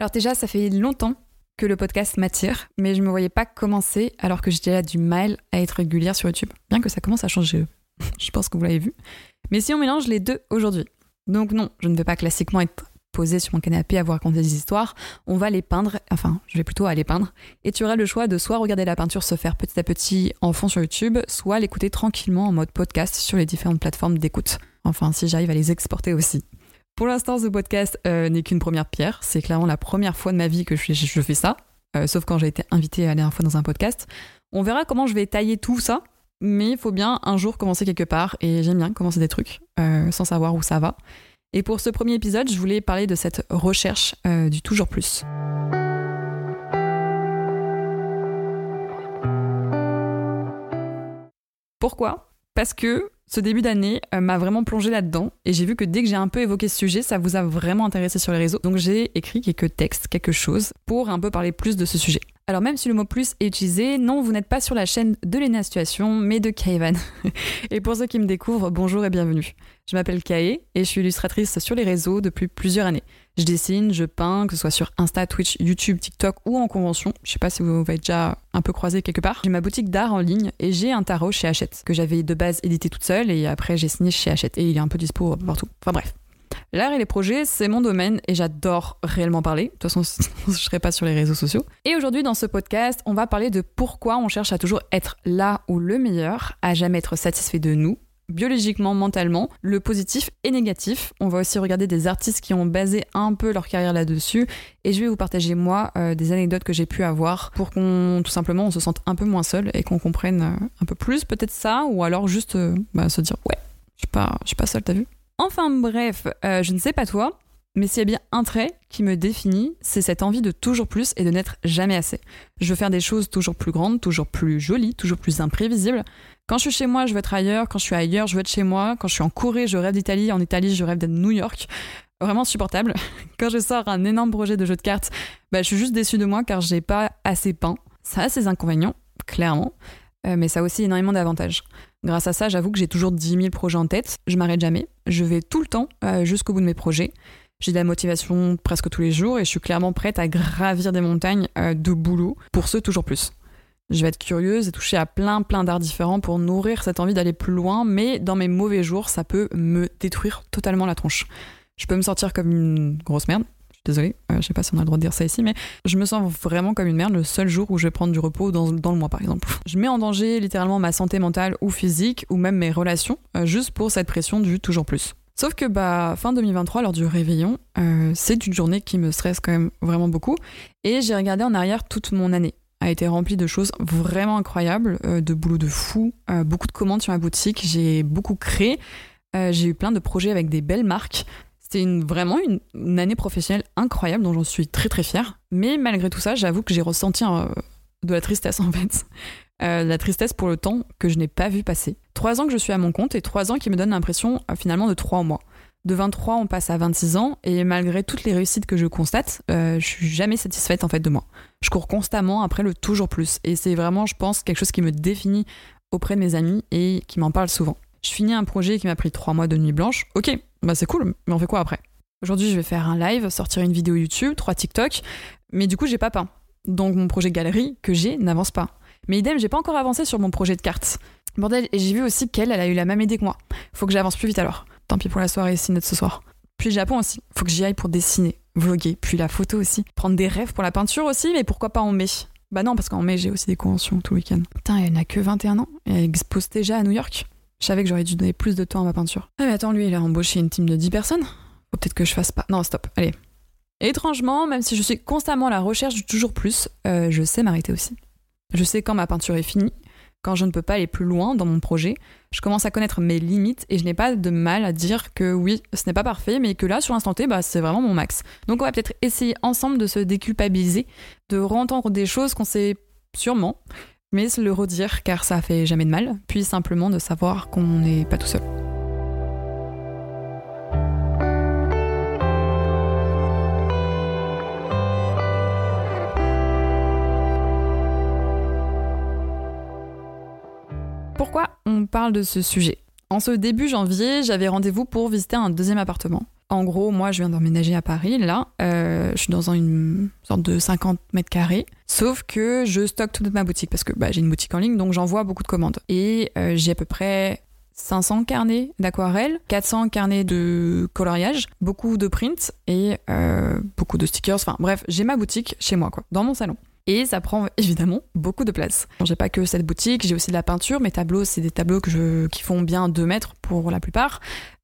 Alors déjà, ça fait longtemps que le podcast m'attire, mais je me voyais pas commencer alors que j'étais là du mal à être régulière sur YouTube. Bien que ça commence à changer, je pense que vous l'avez vu. Mais si on mélange les deux aujourd'hui, donc non, je ne vais pas classiquement être posée sur mon canapé à vous raconter des histoires, on va les peindre, enfin je vais plutôt aller peindre, et tu auras le choix de soit regarder la peinture se faire petit à petit en fond sur YouTube, soit l'écouter tranquillement en mode podcast sur les différentes plateformes d'écoute. Enfin si j'arrive à les exporter aussi. Pour l'instant, ce podcast euh, n'est qu'une première pierre. C'est clairement la première fois de ma vie que je, fais ça, euh, sauf quand j'ai été invitée la dernière fois dans un podcast. On verra comment je vais tailler tout ça, mais il faut bien un jour commencer quelque part, et j'aime bien commencer des trucs euh, sans savoir où ça va. Et pour ce premier épisode, je voulais parler de cette recherche du toujours plus. Pourquoi? Parce que ce début d'année euh, m'a vraiment plongé là-dedans et j'ai vu que dès que j'ai un peu évoqué ce sujet, ça vous a vraiment intéressé sur les réseaux. Donc j'ai écrit quelques textes, quelque chose pour un peu parler plus de ce sujet. Alors même si le mot plus est utilisé, non, vous n'êtes pas sur la chaîne de Léna Situation, mais de Kaevan. et pour ceux qui me découvrent, bonjour et bienvenue. Je m'appelle Kae et je suis illustratrice sur les réseaux depuis plusieurs années. Je dessine, je peins, que ce soit sur Insta, Twitch, YouTube, TikTok ou en convention. Je sais pas si vous avez déjà un peu croisé quelque part. J'ai ma boutique d'art en ligne et j'ai un tarot chez Hachette que j'avais de base édité toute seule et après j'ai signé chez Hachette et il est un peu dispo partout. Enfin bref. L'art et les projets, c'est mon domaine et j'adore réellement parler. De toute façon, je ne serais pas sur les réseaux sociaux. Et aujourd'hui, dans ce podcast, on va parler de pourquoi on cherche à toujours être là ou le meilleur, à jamais être satisfait de nous, biologiquement, mentalement, le positif et négatif. On va aussi regarder des artistes qui ont basé un peu leur carrière là-dessus et je vais vous partager moi euh, des anecdotes que j'ai pu avoir pour qu'on tout simplement on se sente un peu moins seul et qu'on comprenne euh, un peu plus peut-être ça ou alors juste euh, bah, se dire ouais, je suis pas je suis pas seul, t'as vu Enfin bref, je ne sais pas toi, mais s'il y a bien un trait qui me définit, c'est cette envie de toujours plus et de n'être jamais assez. Je veux faire des choses toujours plus grandes, toujours plus jolies, toujours plus imprévisibles. Quand je suis chez moi, je veux être ailleurs. Quand je suis ailleurs, je veux être chez moi. Quand je suis en Corée, je rêve d'Italie. En Italie, je rêve d'être New York. Vraiment supportable. Quand je sors un énorme projet de jeu de cartes, bah, je suis juste déçue de moi car j'ai pas assez peint. Ça a ses inconvénients, clairement. Euh, mais ça a aussi énormément d'avantages. Grâce à ça, j'avoue que j'ai toujours 10 000 projets en tête. Je m'arrête jamais. Je vais tout le temps euh, jusqu'au bout de mes projets. J'ai de la motivation presque tous les jours et je suis clairement prête à gravir des montagnes euh, de boulot pour ce toujours plus. Je vais être curieuse et toucher à plein plein d'arts différents pour nourrir cette envie d'aller plus loin, mais dans mes mauvais jours, ça peut me détruire totalement la tronche. Je peux me sentir comme une grosse merde, désolée, euh, je sais pas si on a le droit de dire ça ici, mais je me sens vraiment comme une merde le seul jour où je vais prendre du repos dans, le mois, par exemple. Je mets en danger littéralement ma santé mentale ou physique, ou même mes relations, euh, juste pour cette pression du toujours plus. Sauf que bah, fin 2023, lors du réveillon, euh, c'est une journée qui me stresse quand même vraiment beaucoup. Et j'ai regardé en arrière toute mon année a été remplie de choses vraiment incroyables, de boulot de fou, beaucoup de commandes sur ma boutique, j'ai beaucoup créé, j'ai eu plein de projets avec des belles marques, c'était une, vraiment une, année professionnelle incroyable dont j'en suis très très fière. Mais malgré tout ça, j'avoue que j'ai ressenti de la tristesse en fait. Euh, la tristesse pour le temps que je n'ai pas vu passer. Trois ans que je suis à mon compte et trois ans qui me donnent l'impression euh, finalement de trois mois. De 23, on passe à 26 ans et malgré toutes les réussites que je constate, euh, je suis jamais satisfaite en fait de moi. Je cours constamment après le toujours plus et c'est vraiment, je pense, quelque chose qui me définit auprès de mes amis et qui m'en parle souvent. Je finis un projet qui m'a pris trois mois de nuit blanche. Ok, bah c'est cool, mais on fait quoi après? Aujourd'hui, je vais faire un live, sortir une vidéo YouTube, trois TikTok, mais du coup, j'ai pas peint. Donc mon projet galerie que j'ai n'avance pas. Mais idem, j'ai pas encore avancé sur mon projet de cartes. Bordel, et j'ai vu aussi qu'elle, elle a eu la même idée que moi. Faut que j'avance plus vite alors. Tant pis pour la soirée ciné de ce soir. Puis le Japon aussi. Faut que j'y aille pour dessiner, vloguer, puis la photo aussi. Prendre des rêves pour la peinture aussi, mais pourquoi pas en mai? Bah non, parce qu'en mai, j'ai aussi des conventions tout le week-end. Putain, elle n'a que 21 ans et elle expose déjà à New York. Je savais que j'aurais dû donner plus de temps à ma peinture. Ah mais attends, lui, il a embauché une team de 10 personnes Faut peut-être que je fasse pas. Non, stop, allez. étrangement, même si je suis constamment à la recherche du toujours plus, euh, je sais m'arrêter aussi. Je sais quand ma peinture est finie, quand je ne peux pas aller plus loin dans mon projet. Je commence à connaître mes limites et je n'ai pas de mal à dire que oui, ce n'est pas parfait, mais que là, sur l'instant T, bah, c'est vraiment mon max. Donc on va peut-être essayer ensemble de se déculpabiliser, de re-entendre des choses qu'on sait sûrement, mais se le redire car ça fait jamais de mal, puis simplement de savoir qu'on n'est pas tout seul. Parle de ce sujet En ce début janvier, j'avais rendez-vous pour visiter un deuxième appartement. En gros, moi, je viens d'emménager à Paris. Là, euh, je suis dans une sorte de 50 mètres carrés. Sauf que je stocke toute ma boutique parce que bah, j'ai une boutique en ligne, donc j'envoie beaucoup de commandes. Et euh, j'ai à peu près 500 carnets d'aquarelle, 400 carnets de coloriage, beaucoup de prints et euh, beaucoup de stickers. Enfin bref, j'ai ma boutique chez moi, quoi, dans mon salon. Et ça prend évidemment beaucoup de place. J'ai pas que cette boutique, j'ai aussi de la peinture. Mes tableaux, c'est des tableaux que je, qui font bien 2 mètres pour la plupart.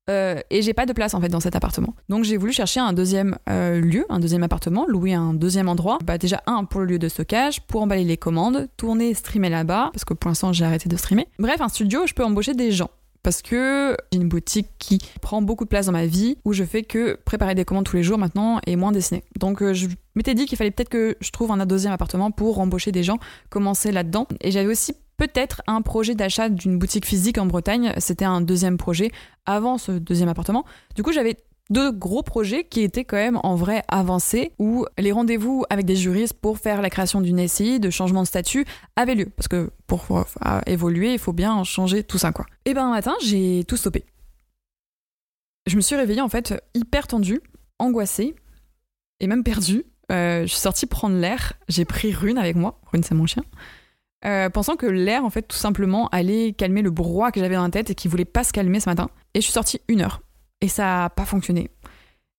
Euh, et j'ai pas de place en fait dans cet appartement. Donc j'ai voulu chercher un deuxième euh, lieu, un deuxième appartement, louer un deuxième endroit. Bah déjà un pour le lieu de stockage, pour emballer les commandes, tourner, streamer là-bas, parce que pour l'instant j'ai arrêté de streamer. Bref, un studio, je peux embaucher des gens parce que j'ai une boutique qui prend beaucoup de place dans ma vie, où je fais que préparer des commandes tous les jours maintenant et moins dessiner. Donc euh, je m'étais dit qu'il fallait peut-être que je trouve un deuxième appartement pour embaucher des gens, commencer là-dedans. Et j'avais aussi peut-être un projet d'achat d'une boutique physique en Bretagne. C'était un deuxième projet avant ce deuxième appartement. Du coup, j'avais deux gros projets qui étaient quand même en vrai avancés, où les rendez-vous avec des juristes pour faire la création d'une SCI, de changement de statut, avaient lieu. Parce que pour euh, évoluer, il faut bien changer tout ça, quoi. Et ben un matin, j'ai tout stoppé. Je me suis réveillée en fait hyper tendue, angoissée, et même perdue. Euh, je suis sortie prendre l'air, j'ai pris Rune avec moi, Rune c'est mon chien, euh, pensant que l'air en fait tout simplement allait calmer le brouhaha que j'avais dans la tête et qui voulait pas se calmer ce matin. Et je suis sortie une heure et ça a pas fonctionné.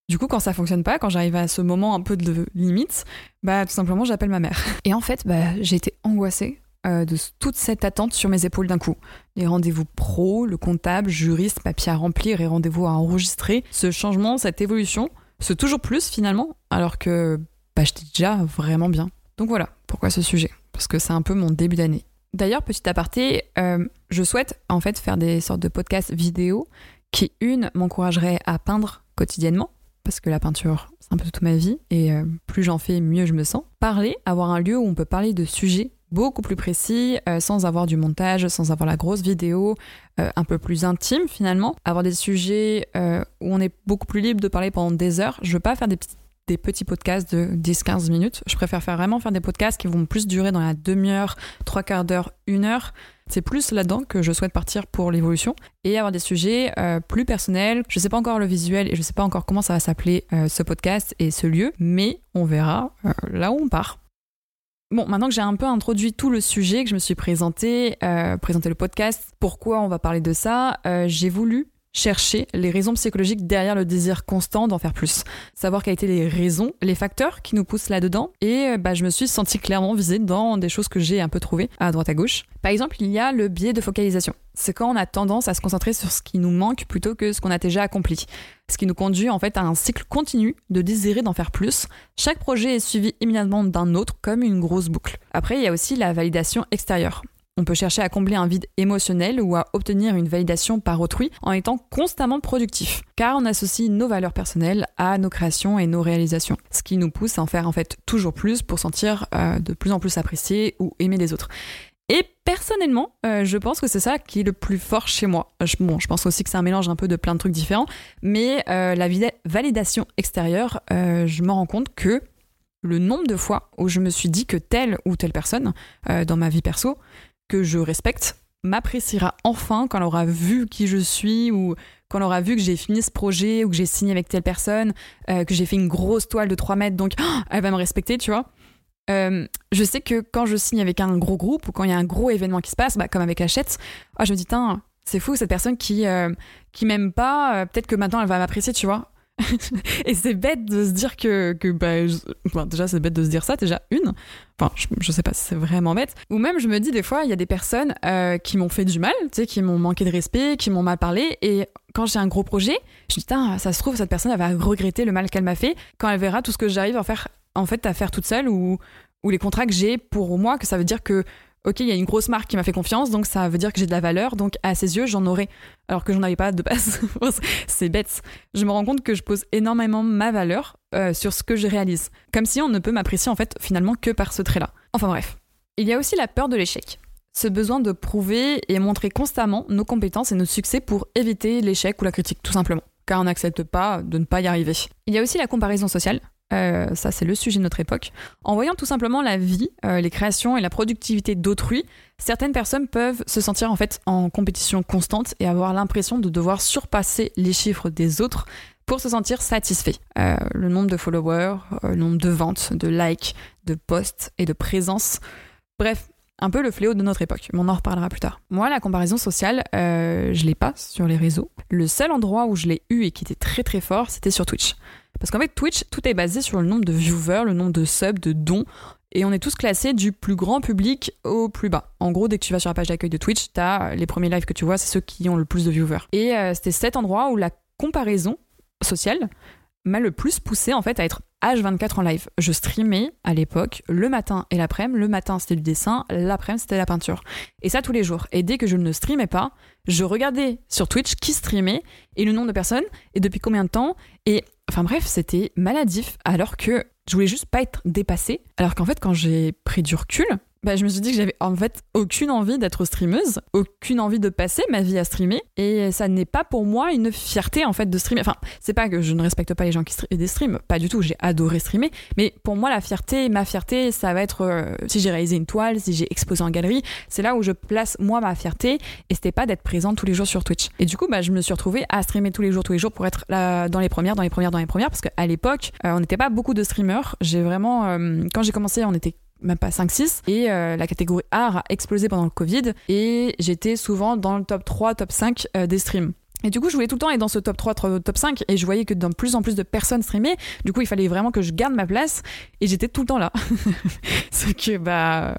Du coup, quand ça fonctionne pas, quand j'arrive à ce moment un peu de limite, bah tout simplement j'appelle ma mère. Et en fait, bah j'ai été angoissée euh, de toute cette attente sur mes épaules d'un coup. Les rendez-vous pro, le comptable, juriste, papier à remplir et rendez-vous à enregistrer, ce changement, cette évolution, ce toujours plus finalement, alors que bah j'étais déjà vraiment bien. Donc voilà, pourquoi ce sujet Parce que c'est un peu mon début d'année. D'ailleurs, petit aparté, euh, je souhaite en fait faire des sortes de podcasts vidéo qui, une, m'encouragerait à peindre quotidiennement, parce que la peinture, c'est un peu toute ma vie, et euh, plus j'en fais, mieux je me sens. Parler, avoir un lieu où on peut parler de sujets beaucoup plus précis, euh, sans avoir du montage, sans avoir la grosse vidéo, euh, un peu plus intime finalement. Avoir des sujets où on est beaucoup plus libre de parler pendant des heures. Je veux pas faire des petits, des petits podcasts de 10-15 minutes. Je préfère faire vraiment faire des podcasts qui vont plus durer dans la demi-heure, trois quarts d'heure, une heure. C'est plus là-dedans que je souhaite partir pour l'évolution et avoir des sujets euh, plus personnels. Je sais pas encore le visuel et je sais pas encore comment ça va s'appeler euh, ce podcast et ce lieu, mais on verra euh, là où on part. Bon, maintenant que j'ai un peu introduit tout le sujet, que je me suis présenté, présenté le podcast, pourquoi on va parler de ça, j'ai voulu chercher les raisons psychologiques derrière le désir constant d'en faire plus. Savoir quelles étaient les raisons, les facteurs qui nous poussent là-dedans. Et euh, bah, je me suis sentie clairement visée dans des choses que j'ai un peu trouvées à droite à gauche. Par exemple, il y a le biais de focalisation. C'est quand on a tendance à se concentrer sur ce qui nous manque plutôt que ce qu'on a déjà accompli. Ce qui nous conduit en fait à un cycle continu de désirer d'en faire plus. Chaque projet est suivi immédiatement d'un autre comme une grosse boucle. Après, il y a aussi la validation extérieure. On peut chercher à combler un vide émotionnel ou à obtenir une validation par autrui en étant constamment productif, car on associe nos valeurs personnelles à nos créations et nos réalisations, ce qui nous pousse à en faire en fait toujours plus pour sentir euh, de plus en plus apprécié ou aimer des autres. Et personnellement, euh, je pense que c'est ça qui est le plus fort chez moi. Je, bon, je pense aussi que c'est un mélange un peu de plein de trucs différents, mais euh, la validation extérieure, je me rends compte que le nombre de fois où je me suis dit que telle ou telle personne dans ma vie perso que je respecte m'appréciera enfin quand elle aura vu qui je suis ou quand elle aura vu que j'ai fini ce projet ou que j'ai signé avec telle personne, euh, que j'ai fait une grosse toile de 3 mètres, donc elle va me respecter, tu vois. Euh, je sais que quand je signe avec un gros groupe ou quand il y a un gros événement qui se passe, bah, comme avec Hachette, oh, je me dis, c'est fou, cette personne qui, euh, qui m'aime pas, peut-être que maintenant elle va m'apprécier, tu vois. et c'est bête de se dire que, que bah, déjà c'est bête de se dire ça, déjà une. Enfin, je, sais pas si c'est vraiment bête. Ou même je me dis des fois, il y a des personnes euh, qui m'ont fait du mal, tu sais, qui m'ont manqué de respect, qui m'ont mal parlé. Et quand j'ai un gros projet, je me dis, ça se trouve, cette personne elle va regretter le mal qu'elle m'a fait quand elle verra tout ce que j'arrive à faire, en fait, à faire toute seule ou, ou les contrats que j'ai pour moi, que ça veut dire que ok, il y a une grosse marque qui m'a fait confiance, donc ça veut dire que j'ai de la valeur, donc à ses yeux, j'en aurai, alors que j'en avais pas de base. c'est bête. Je me rends compte que je pose énormément ma valeur euh, sur ce que je réalise, comme si on ne peut m'apprécier en fait finalement que par ce trait-là. Enfin bref. Il y a aussi la peur de l'échec. Ce besoin de prouver et montrer constamment nos compétences et nos succès pour éviter l'échec ou la critique, tout simplement. Car on n'accepte pas de ne pas y arriver. Il y a aussi la comparaison sociale. Euh, ça c'est le sujet de notre époque, en voyant tout simplement la vie, euh, les créations et la productivité d'autrui, certaines personnes peuvent se sentir en fait en compétition constante et avoir l'impression de devoir surpasser les chiffres des autres pour se sentir satisfait. Euh, le nombre de followers, le nombre de ventes, de likes, de posts et de présence. Bref, un peu le fléau de notre époque, mais on en reparlera plus tard. Moi, la comparaison sociale, euh, je l'ai pas sur les réseaux. Le seul endroit où je l'ai eu et qui était très très fort, c'était sur Twitch. Parce qu'en fait, Twitch, tout est basé sur le nombre de viewers, le nombre de subs, de dons. Et on est tous classés du plus grand public au plus bas. En gros, dès que tu vas sur la page d'accueil de Twitch, t'as les premiers lives que tu vois, c'est ceux qui ont le plus de viewers. Et euh, c'était cet endroit où la comparaison sociale m'a le plus poussé en fait à être H24 en live. Je streamais à l'époque le matin et l'après-midi. Le matin c'était du dessin, l'après-midi c'était la peinture. Et ça tous les jours. Et dès que je ne streamais pas, je regardais sur Twitch qui streamait et le nombre de personnes et depuis combien de temps. Et enfin bref, c'était maladif alors que je voulais juste pas être dépassée. Alors qu'en fait, quand j'ai pris du recul, bah, je me suis dit que j'avais en fait aucune envie d'être streameuse, aucune envie de passer ma vie à streamer, et ça n'est pas pour moi une fierté en fait de streamer. Enfin, c'est pas que je ne respecte pas les gens qui streams, pas du tout. J'ai adoré streamer, mais pour moi la fierté, ma fierté, ça va être euh, si j'ai réalisé une toile, si j'ai exposé en galerie, c'est là où je place moi ma fierté, et c'était pas d'être présente tous les jours sur Twitch. Et du coup, bah, je me suis retrouvée à streamer tous les jours, tous les jours pour être là dans les premières, dans les premières, dans les premières, parce qu'à l'époque, euh, on n'était pas beaucoup de streamers. J'ai vraiment, euh, quand j'ai commencé, on était même pas 5-6. Et euh, la catégorie art a explosé pendant le Covid. Et j'étais souvent dans le top 3, top 5 euh, des streams. Et du coup, je voulais tout le temps être dans ce top 3, top 5, et je voyais que de plus en plus de personnes streamaient. Du coup, il fallait vraiment que je garde ma place, et j'étais tout le temps là. c'est que, bah,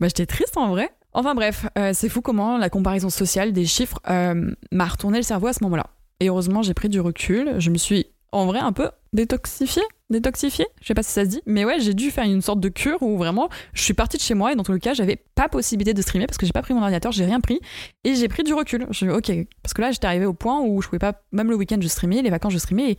bah j'étais triste en vrai. Enfin bref, euh, c'est fou comment la comparaison sociale des chiffres m'a retourné le cerveau à ce moment-là. Et heureusement, j'ai pris du recul. Je me suis, en vrai, un peu détoxifiée détoxifié, je sais pas si ça se dit, mais ouais, j'ai dû faire une sorte de cure où vraiment je suis partie de chez moi et dans tout le cas, j'avais pas possibilité de streamer parce que j'ai pas pris mon ordinateur, j'ai rien pris et j'ai pris du recul. Je ok, parce que là, j'étais arrivée au point où je pouvais pas, même le week-end, je streamais, les vacances, je streamais et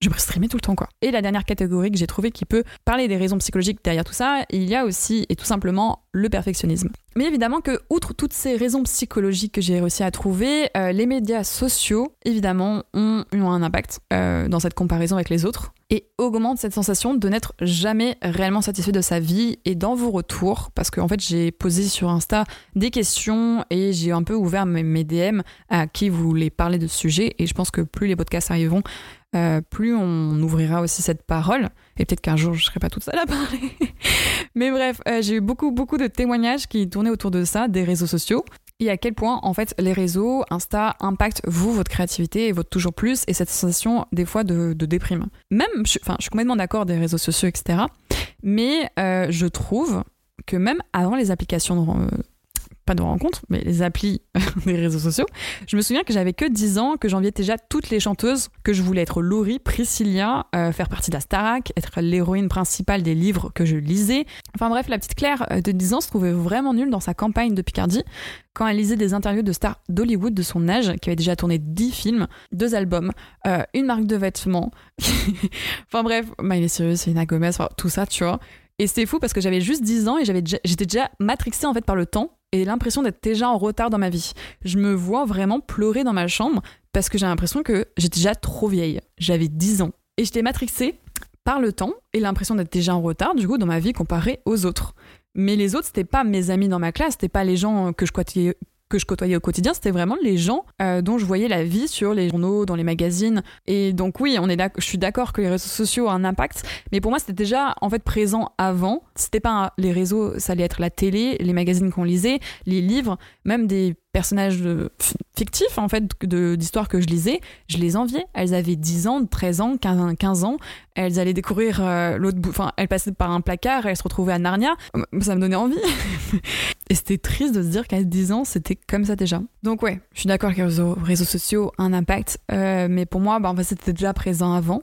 je peux streamer tout le temps quoi. Et la dernière catégorie que j'ai trouvée qui peut parler des raisons psychologiques derrière tout ça, il y a aussi et tout simplement le perfectionnisme. Mais évidemment que outre toutes ces raisons psychologiques que j'ai réussi à trouver, euh, les médias sociaux évidemment ont, ont un impact euh, dans cette comparaison avec les autres et augmente cette sensation de n'être jamais réellement satisfait de sa vie. Et dans vos retours parce qu'en fait j'ai posé sur Insta des questions et j'ai un peu ouvert mes, DM à qui voulait parler de ce sujet. Et je pense que plus les podcasts arriveront euh, plus on ouvrira aussi cette parole. Et peut-être qu'un jour je serai pas toute seule à parler. Mais bref euh, j'ai eu beaucoup beaucoup de témoignages qui tournaient autour de ça des réseaux sociaux et à quel point en fait les réseaux, Insta impactent vous, votre créativité et votre toujours plus et cette sensation des fois de, déprime. Même, je, enfin, je suis complètement d'accord des réseaux sociaux, etc. Mais euh, je trouve que même avant les applications de, euh, pas de rencontres, mais les applis des réseaux sociaux, je me souviens que j'avais que 10 ans, que j'enviais déjà toutes les chanteuses, que je voulais être Laurie, Priscilla, euh, faire partie de la Starac, être l'héroïne principale des livres que je lisais. Enfin bref, la petite Claire euh, de 10 ans se trouvait vraiment nulle dans sa campagne de Picardie quand elle lisait des interviews de stars d'Hollywood de son âge, qui avait déjà tourné 10 films, 2 albums, euh, une marque de vêtements. enfin bref, Miley Cyrus, Selena Gomez, tout ça, tu vois. Et c'était fou parce que j'avais juste 10 ans et j'avais j'étais déjà matrixée en fait par le temps et l'impression d'être déjà en retard dans ma vie. Je me vois vraiment pleurer dans ma chambre parce que j'ai l'impression que j'étais déjà trop vieille. J'avais 10 ans. Et j'étais matrixée par le temps et l'impression d'être déjà en retard, du coup, dans ma vie comparée aux autres. Mais les autres, c'était pas mes amis dans ma classe, c'était pas les gens que je côtoyais, que je côtoyais au quotidien, c'était vraiment les gens euh, dont je voyais la vie sur les journaux, dans les magazines. Et donc oui, on est je suis d'accord que les réseaux sociaux ont un impact, mais pour moi c'était déjà en fait présent avant. C'était pas les réseaux, ça allait être la télé, les magazines qu'on lisait, les livres, même des personnages fictifs en fait d'histoires que je lisais, je les enviais. Elles avaient 10 ans, 13 ans, 15, ans. Elles allaient découvrir euh, l'autre bout. Enfin, elles passaient par un placard, elles se retrouvaient à Narnia. Ça me donnait envie. et c'était triste de se dire qu'à 10 ans, c'était comme ça déjà. Donc ouais, je suis d'accord que les réseaux, sociaux ont un impact. Euh, mais pour moi, bah, en fait, c'était déjà présent avant.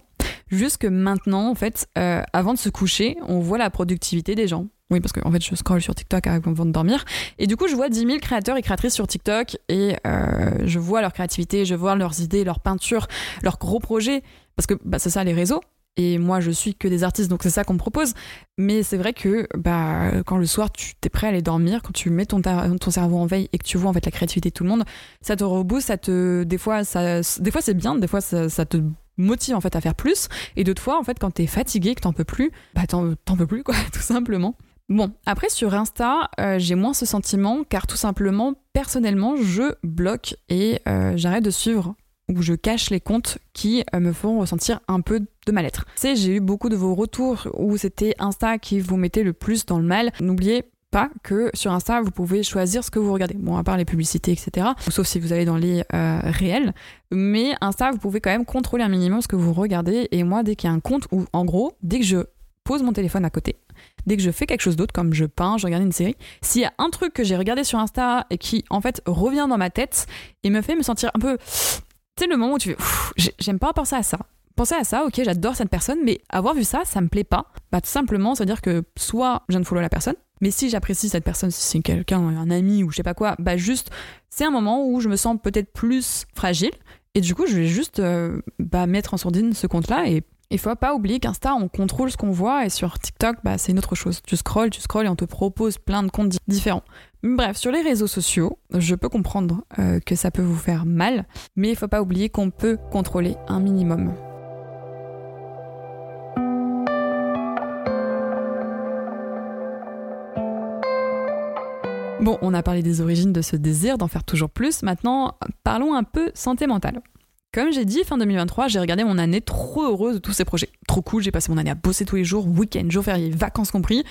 Jusque maintenant, en fait, euh, avant de se coucher, on voit la productivité des gens. Oui, parce qu'en fait, je scroll sur TikTok avant de dormir. Et du coup, je vois 10 000 créateurs et créatrices sur TikTok et euh, je vois leur créativité, je vois leurs idées, leurs peintures, leurs gros projets. Parce que bah, c'est ça les réseaux. Et moi, je suis que des artistes, donc c'est ça qu'on me propose. Mais c'est vrai que bah, quand le soir, tu es prêt à aller dormir, quand tu mets ton, ton cerveau en veille et que tu vois en fait la créativité de tout le monde, ça te rebooste, ça te, des fois, ça, des fois c'est bien, des fois ça, ça te motive en fait à faire plus et d'autres fois en fait quand t'es fatigué que t'en peux plus bah t'en peux plus quoi tout simplement Bon, après sur Insta, euh, j'ai moins ce sentiment car tout simplement, personnellement, je bloque et euh, j'arrête de suivre où je cache les comptes qui euh, me font ressentir un peu de mal-être. C'est j'ai eu beaucoup de vos retours où c'était Insta qui vous mettait le plus dans le mal. N'oubliez pas que sur Insta, vous pouvez choisir ce que vous regardez. Bon, à part les publicités, etc. Sauf si vous allez dans les réels. Mais Insta, vous pouvez quand même contrôler un minimum ce que vous regardez. Et moi, dès qu'il y a un compte où, en gros, dès que je pose mon téléphone à côté, dès que je fais quelque chose d'autre, comme je peins, je regarde une série, s'il y a un truc que j'ai regardé sur Insta et qui, en fait, revient dans ma tête et me fait me sentir un peu... Tu sais, le moment où tu fais, j'aime pas penser à ça penser à ça, ok, j'adore cette personne, mais avoir vu ça, ça me plaît pas. Bah, tout simplement, c'est-à-dire que soit je ne follow la personne, mais si j'apprécie cette personne, si c'est quelqu'un, un ami ou je sais pas quoi, bah juste, c'est un moment où je me sens peut-être plus fragile. Et du coup, je vais juste euh, bah, mettre en sourdine ce compte-là. Et il faut pas oublier qu'Insta, on contrôle ce qu'on voit. Et sur TikTok, bah, c'est une autre chose. Tu scrolles, tu scrolles et on te propose plein de comptes différents. Bref, sur les réseaux sociaux, je peux comprendre euh, que ça peut vous faire mal. Mais il faut pas oublier qu'on peut contrôler un minimum. Bon, on a parlé des origines de ce désir d'en faire toujours plus. Maintenant, parlons un peu santé mentale. Comme j'ai dit, fin 2023, j'ai regardé mon année trop heureuse de tous ces projets. Trop cool, j'ai passé mon année à bosser tous les jours, week-end, jours fériés, vacances compris.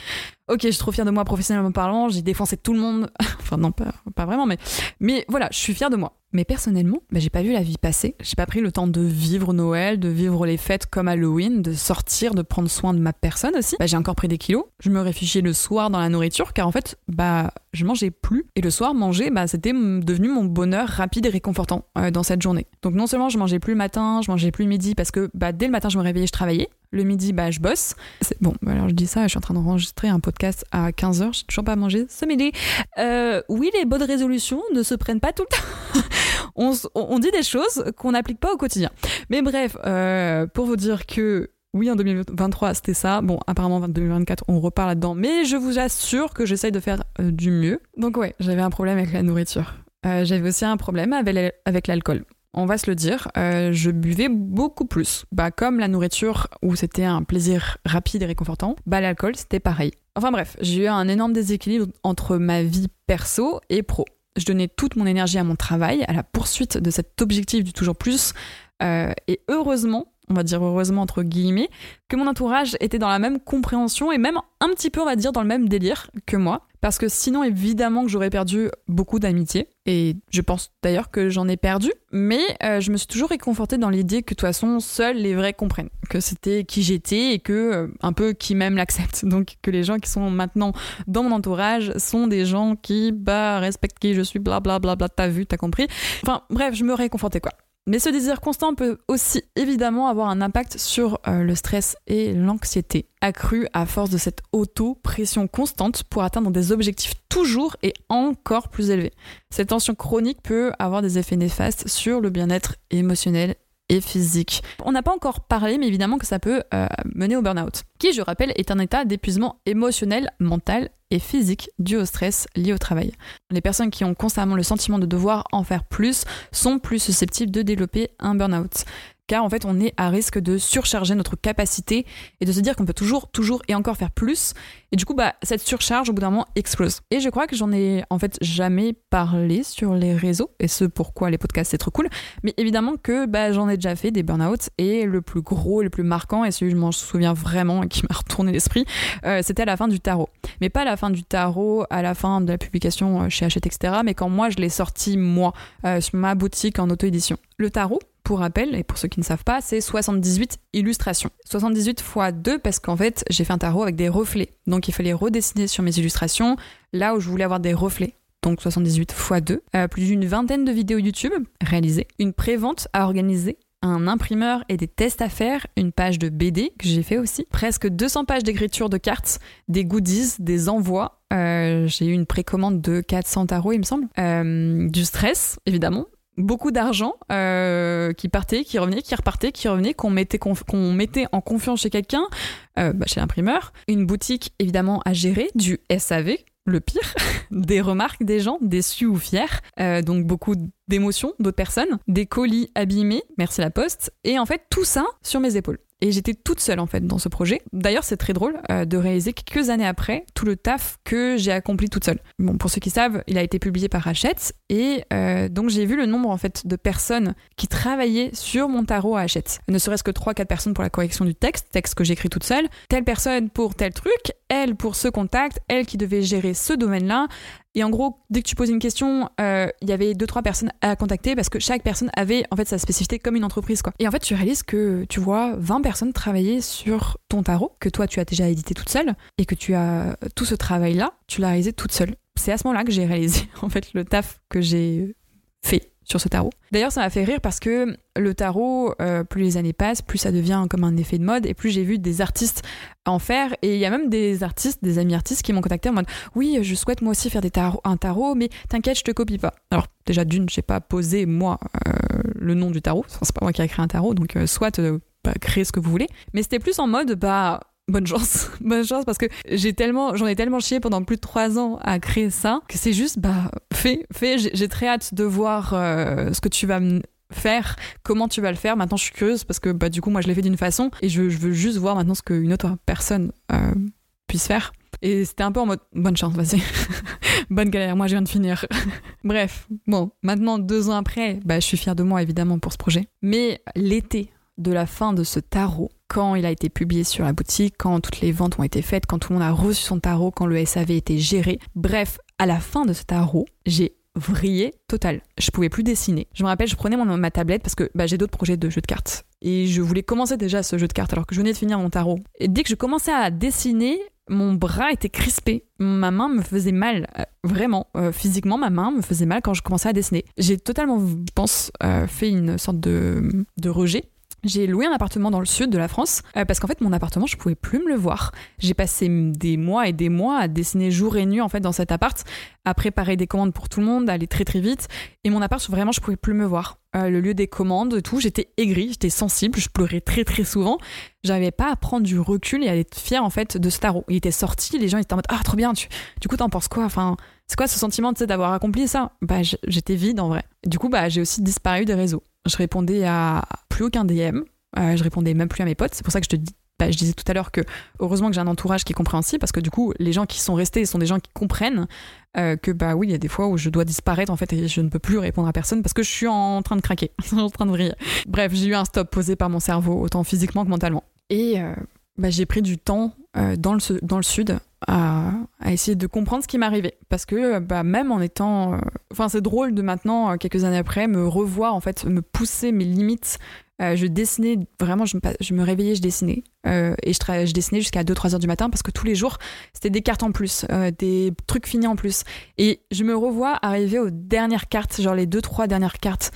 Ok, je suis trop fière de moi professionnellement parlant, j'ai défoncé tout le monde. enfin non, pas, pas, vraiment, mais, mais voilà, je suis fière de moi. Mais personnellement, bah, j'ai pas vu la vie passer. J'ai pas pris le temps de vivre Noël, de vivre les fêtes comme Halloween, de sortir, de prendre soin de ma personne aussi. Bah, j'ai encore pris des kilos. Je me réfugiais le soir dans la nourriture car en fait, bah, je mangeais plus. Et le soir, manger, bah, c'était devenu mon bonheur rapide et réconfortant euh, dans cette journée. Donc non seulement je mangeais plus le matin, je mangeais plus le midi parce que bah, dès le matin, je me réveillais, je travaillais. Le midi, bah, je bosse. Bon, bah, alors je dis ça, je suis en train d'enregistrer un podcast à 15h, j'ai toujours pas mangé ce midi. Euh, oui, les bonnes résolutions ne se prennent pas tout le temps. on, dit des choses qu'on n'applique pas au quotidien. Mais bref, euh, pour vous dire que oui, en 2023, c'était ça. Bon, apparemment, en 2024, on repart là-dedans. Mais je vous assure que j'essaye de faire euh, du mieux. Donc ouais, j'avais un problème avec la nourriture. J'avais aussi un problème avec l'alcool on va se le dire, euh, je buvais beaucoup plus. Bah, comme la nourriture où c'était un plaisir rapide et réconfortant, bah, l'alcool c'était pareil. Enfin bref, j'ai eu un énorme déséquilibre entre ma vie perso et pro. Je donnais toute mon énergie à mon travail, à la poursuite de cet objectif du toujours plus. Euh, et heureusement, on va dire heureusement entre guillemets, que mon entourage était dans la même compréhension et même un petit peu, on va dire, dans le même délire que moi. Parce que sinon, évidemment que j'aurais perdu beaucoup d'amitié. Et je pense d'ailleurs que j'en ai perdu. Mais euh, je me suis toujours réconfortée dans l'idée que de toute façon, seuls les vrais comprennent. Que c'était qui j'étais et que euh, un peu qui même l'acceptent. Donc que les gens qui sont maintenant dans mon entourage sont des gens qui bah, respectent qui je suis, blablabla, bla, bla, bla, t'as vu, t'as compris. Enfin bref, je me réconfortais quoi. Mais ce désir constant peut aussi évidemment avoir un impact sur euh, le stress et l'anxiété, accrue à force de cette auto-pression constante pour atteindre des objectifs toujours et encore plus élevés. Cette tension chronique peut avoir des effets néfastes sur le bien-être émotionnel physique. On n'a pas encore parlé, mais évidemment que ça peut euh, mener au burn-out, qui, je rappelle, est un état d'épuisement émotionnel, mental et physique dû au stress lié au travail. Les personnes qui ont constamment le sentiment de devoir en faire plus sont plus susceptibles de développer un burn-out en fait on est à risque de surcharger notre capacité et de se dire qu'on peut toujours, toujours et encore faire plus. Et du coup, bah, cette surcharge au bout d'un moment explose. Et je crois que j'en ai en fait jamais parlé sur les réseaux, et ce pourquoi les podcasts c'est trop cool. Mais évidemment que bah, j'en ai déjà fait des burn-out, et le plus gros, le plus marquant, et celui je m'en souviens vraiment et qui m'a retourné l'esprit, euh, c'était à la fin du tarot. Mais pas à la fin du tarot, à la fin de la publication euh, chez Hachette, etc. Mais quand moi je l'ai sorti moi euh, sur ma boutique en auto-édition. Le tarot, pour rappel, et pour ceux qui ne savent pas, c'est 78 illustrations. 78 fois 2 parce qu'en fait, j'ai fait un tarot avec des reflets. Donc il fallait redessiner sur mes illustrations là où je voulais avoir des reflets. Donc 78 fois 2. Euh, plus d'une vingtaine de vidéos YouTube réalisées. Une prévente à organiser un imprimeur et des tests à faire, une page de BD que j'ai fait aussi, presque 200 pages d'écriture de cartes, des goodies, des envois. Euh, j'ai eu une précommande de 400 tarots, il me semble. Euh, du stress, évidemment, beaucoup d'argent euh, qui partait, qui revenait, qui repartait, qui revenait, qu'on mettait, en confiance chez quelqu'un, euh, bah, chez l'imprimeur. Une boutique évidemment à gérer, du SAV, le pire, des remarques des gens déçus ou fiers, euh, donc beaucoup d'émotions d'autres personnes, des colis abîmés, merci la poste, et en fait tout ça sur mes épaules. Et j'étais toute seule en fait dans ce projet. D'ailleurs, c'est très drôle euh, de réaliser quelques années après tout le taf que j'ai accompli toute seule. Bon, pour ceux qui savent, il a été publié par Hachette et euh, donc j'ai vu le nombre en fait de personnes qui travaillaient sur mon tarot à Hachette. Ne serait-ce que 3-4 personnes pour la correction du texte, texte que j'écris toute seule, telle personne pour tel truc, elle pour ce contact, elle qui devait gérer ce domaine-là, et en gros, dès que tu poses une question, euh, il y avait deux trois personnes à contacter parce que chaque personne avait en fait sa spécificité comme une entreprise quoi. Et en fait, tu réalises que tu vois 20 personnes travailler sur ton tarot que toi tu as déjà édité toute seule et que tu as tout ce travail là, tu l'as réalisé toute seule. C'est à ce moment-là que j'ai réalisé en fait le taf que j'ai fait ce tarot. D'ailleurs, ça m'a fait rire parce que le tarot, euh, plus les années passent, plus ça devient comme un effet de mode, et plus j'ai vu des artistes en faire. Et il y a même des artistes, des amis artistes qui m'ont contacté en mode Oui, je souhaite moi aussi faire des tarots, un tarot, mais t'inquiète, je te copie pas. Alors, déjà, d'une, j'ai pas posé moi euh, le nom du tarot, c'est pas moi qui ai créé un tarot, donc euh, soit bah, créer ce que vous voulez. Mais c'était plus en mode Bah bonne chance, bonne chance parce que j'ai tellement, j'en ai tellement chié pendant plus de trois ans à créer ça que c'est juste, bah, fais, fais, j'ai très hâte de voir euh, ce que tu vas faire, comment tu vas le faire. Maintenant, je suis curieuse parce que, bah, du coup, moi, je l'ai fait d'une façon et je, veux juste voir maintenant ce qu'une autre personne euh, puisse faire. Et c'était un peu en mode bonne chance, vas-y. bonne galère, moi je viens de finir. Bref, bon, maintenant deux ans après, bah, je suis fière de moi évidemment pour ce projet. Mais l'été de la fin de ce tarot, quand il a été publié sur la boutique, quand toutes les ventes ont été faites, quand tout le monde a reçu son tarot, quand le SAV était géré. Bref, à la fin de ce tarot, j'ai vrillé total. Je pouvais plus dessiner. Je me rappelle, je prenais mon, ma tablette parce que bah, j'ai d'autres projets de jeux de cartes. Et je voulais commencer déjà ce jeu de cartes alors que je venais de finir mon tarot. Et dès que je commençais à dessiner, mon bras était crispé. Ma main me faisait mal. Euh, vraiment, euh, physiquement, ma main me faisait mal quand je commençais à dessiner. J'ai totalement, je pense, euh, fait une sorte de, de rejet j'ai loué un appartement dans le sud de la France euh, parce qu'en fait mon appartement je pouvais plus me le voir. J'ai passé des mois et des mois à dessiner jour et nuit en fait dans cet appart, à préparer des commandes pour tout le monde, à aller très très vite et mon appart vraiment je pouvais plus me voir. Euh, le lieu des commandes, tout, j'étais aigrie, j'étais sensible, je pleurais très très souvent. J'arrivais pas à prendre du recul et à être fière en fait de ce. Il était sorti, les gens étaient en mode ah trop bien, tu, du coup t'en penses quoi? Enfin c'est quoi ce sentiment d'avoir accompli ça? Bah j'étais vide en vrai. Du coup bah j'ai aussi disparu des réseaux je répondais à plus aucun DM, euh, je répondais même plus à mes potes. C'est pour ça que je te bah, disais tout à l'heure que heureusement que j'ai un entourage qui est compréhensible parce que du coup, les gens qui sont restés sont des gens qui comprennent euh, que bah oui, il y a des fois où je dois disparaître en fait et je ne peux plus répondre à personne parce que je suis en train de craquer, en train de vriller. Bref, j'ai eu un stop posé par mon cerveau, autant physiquement que mentalement. Et euh, bah, j'ai pris du temps dans, le, dans le sud à, essayer de comprendre ce qui m'arrivait. Parce que bah, même en étant... Euh, enfin, c'est drôle de maintenant, euh, quelques années après, me revoir, en fait, me pousser mes limites. Euh, je dessinais, vraiment, je me, je me réveillais, je dessinais. et je, je dessinais jusqu'à 2-3 heures du matin parce que tous les jours, c'était des cartes en plus, des trucs finis en plus. Et je me revois arriver aux dernières cartes, genre les 2-3 dernières cartes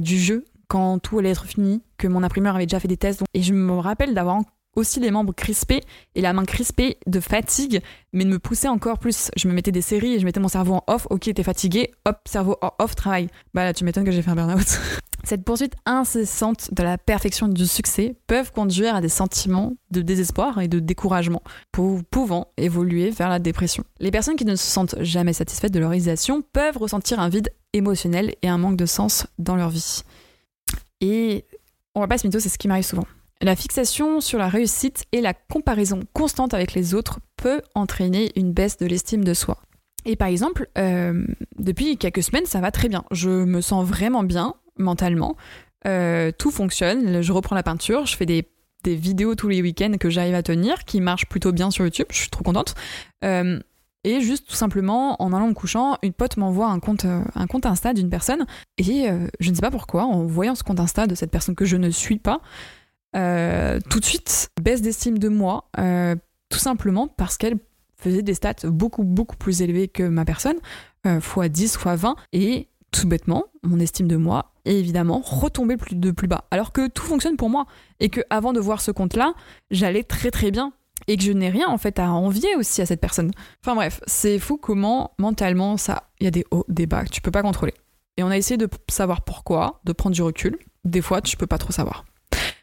du jeu, quand tout allait être fini, que mon imprimeur avait déjà fait des tests. Et je me rappelle d'avoir aussi les membres crispés et la main crispée de fatigue, mais de me pousser encore plus. Je me mettais des séries et je mettais mon cerveau en off. Ok, t'es fatigué, hop, cerveau en off, travail. Bah là, tu m'étonnes que j'ai fait un burn-out. Cette poursuite incessante de la perfection du succès peuvent conduire à des sentiments de désespoir et de découragement, pouvant évoluer vers la dépression. Les personnes qui ne se sentent jamais satisfaites de leur réalisation peuvent ressentir un vide émotionnel et un manque de sens dans leur vie. Et on va pas se mytho, c'est ce qui m'arrive souvent. La fixation sur la réussite et la comparaison constante avec les autres peut entraîner une baisse de l'estime de soi. Et par exemple, euh, depuis quelques semaines, ça va très bien. Je me sens vraiment bien mentalement. Euh, tout fonctionne. Je reprends la peinture. Je fais des, vidéos tous les week-ends que j'arrive à tenir, qui marchent plutôt bien sur YouTube. Je suis trop contente. Euh, et juste tout simplement, en allant me couchant, une pote m'envoie un compte, un compte Insta d'une personne. Et je ne sais pas pourquoi, en voyant ce compte Insta de cette personne que je ne suis pas, euh, tout de suite, baisse d'estime de moi, euh, tout simplement parce qu'elle faisait des stats beaucoup, beaucoup plus élevées que ma personne, euh, fois 10, fois 20, et tout bêtement, mon estime de moi est évidemment retombée de plus bas. Alors que tout fonctionne pour moi, et que avant de voir ce compte-là, j'allais très très bien, et que je n'ai rien en fait à envier aussi à cette personne. Enfin bref, c'est fou comment mentalement ça, il y a des hauts, des bas que tu peux pas contrôler. Et on a essayé de savoir pourquoi, de prendre du recul. Des fois, tu peux pas trop savoir.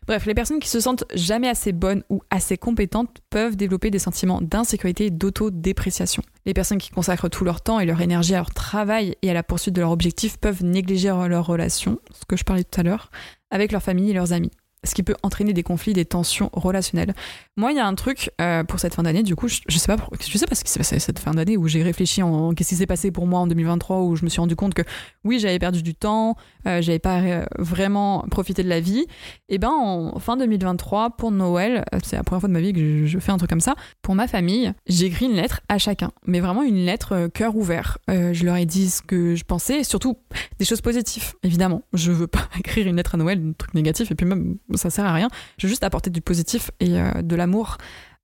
Bref, les personnes qui se sentent jamais assez bonnes ou assez compétentes peuvent développer des sentiments d'insécurité et d'autodépréciation. Les personnes qui consacrent tout leur temps et leur énergie à leur travail et à la poursuite de leurs objectifs peuvent négliger leurs relations, ce que je parlais tout à l'heure, avec leur famille et leurs amis. Ce qui peut entraîner des conflits, des tensions relationnelles. Moi, il y a un truc euh, pour cette fin d'année, du coup, je, je, sais pas, je sais pas ce qui s'est passé cette fin d'année où j'ai réfléchi en qu'est-ce qui s'est passé pour moi en 2023 où je me suis rendu compte que oui, j'avais perdu du temps, euh, j'avais pas vraiment profité de la vie. Et ben en fin 2023 pour Noël, euh, c'est la première fois de ma vie que je, fais un truc comme ça. Pour ma famille, j'ai écrit une lettre à chacun, mais vraiment une lettre cœur ouvert. Je leur ai dit ce que je pensais, et surtout des choses positives, évidemment. Je veux pas écrire une lettre à Noël, un truc négatif, et puis même ça sert à rien. Je veux juste apporter du positif et euh, de l'amour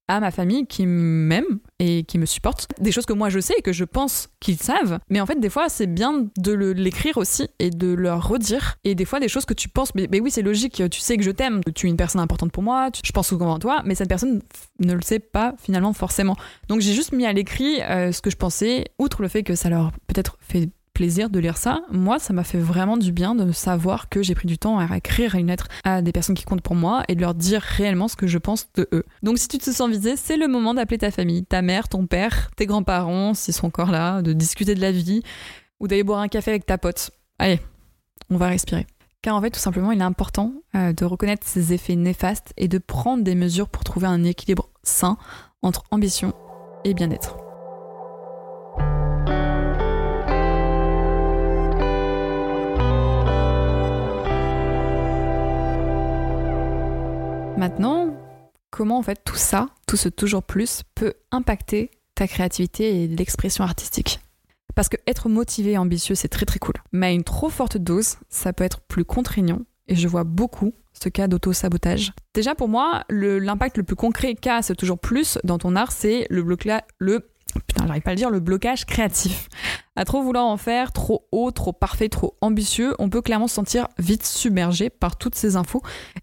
à ma famille qui m'aime et qui me supporte. Des choses que moi je sais et que je pense qu'ils savent. Mais en fait, des fois, c'est bien de l'écrire aussi et de leur redire. Et des fois, des choses que tu penses, mais, oui, c'est logique, tu sais que je t'aime, tu es une personne importante pour moi, tu- je pense souvent à toi, mais cette personne ne le sait pas finalement forcément. Donc j'ai juste mis à l'écrit euh, ce que je pensais, outre le fait que ça leur peut-être fait plaisir de lire ça. Moi, ça m'a fait vraiment du bien de savoir que j'ai pris du temps à écrire une lettre à des personnes qui comptent pour moi et de leur dire réellement ce que je pense de eux. Donc si tu te sens visé, c'est le moment d'appeler ta famille, ta mère, ton père, tes grands-parents, s'ils sont encore là, de discuter de la vie ou d'aller boire un café avec ta pote. Allez, on va respirer. Car en fait, tout simplement, il est important euh, de reconnaître ces effets néfastes et de prendre des mesures pour trouver un équilibre sain entre ambition et bien-être. Maintenant, comment en fait tout ça, tout ce toujours plus, peut impacter ta créativité et l'expression artistique? Parce que être motivé et ambitieux, c'est très très cool. Mais à une trop forte dose, ça peut être plus contraignant. Et je vois beaucoup ce cas d'auto-sabotage. Déjà pour moi, l'impact le, plus concret qu'a ce toujours plus dans ton art, c'est le le putain, j'arrive pas à le dire, le blocage créatif. À trop vouloir en faire, trop haut, trop parfait, trop ambitieux, on peut clairement se sentir vite submergé par toutes ces infos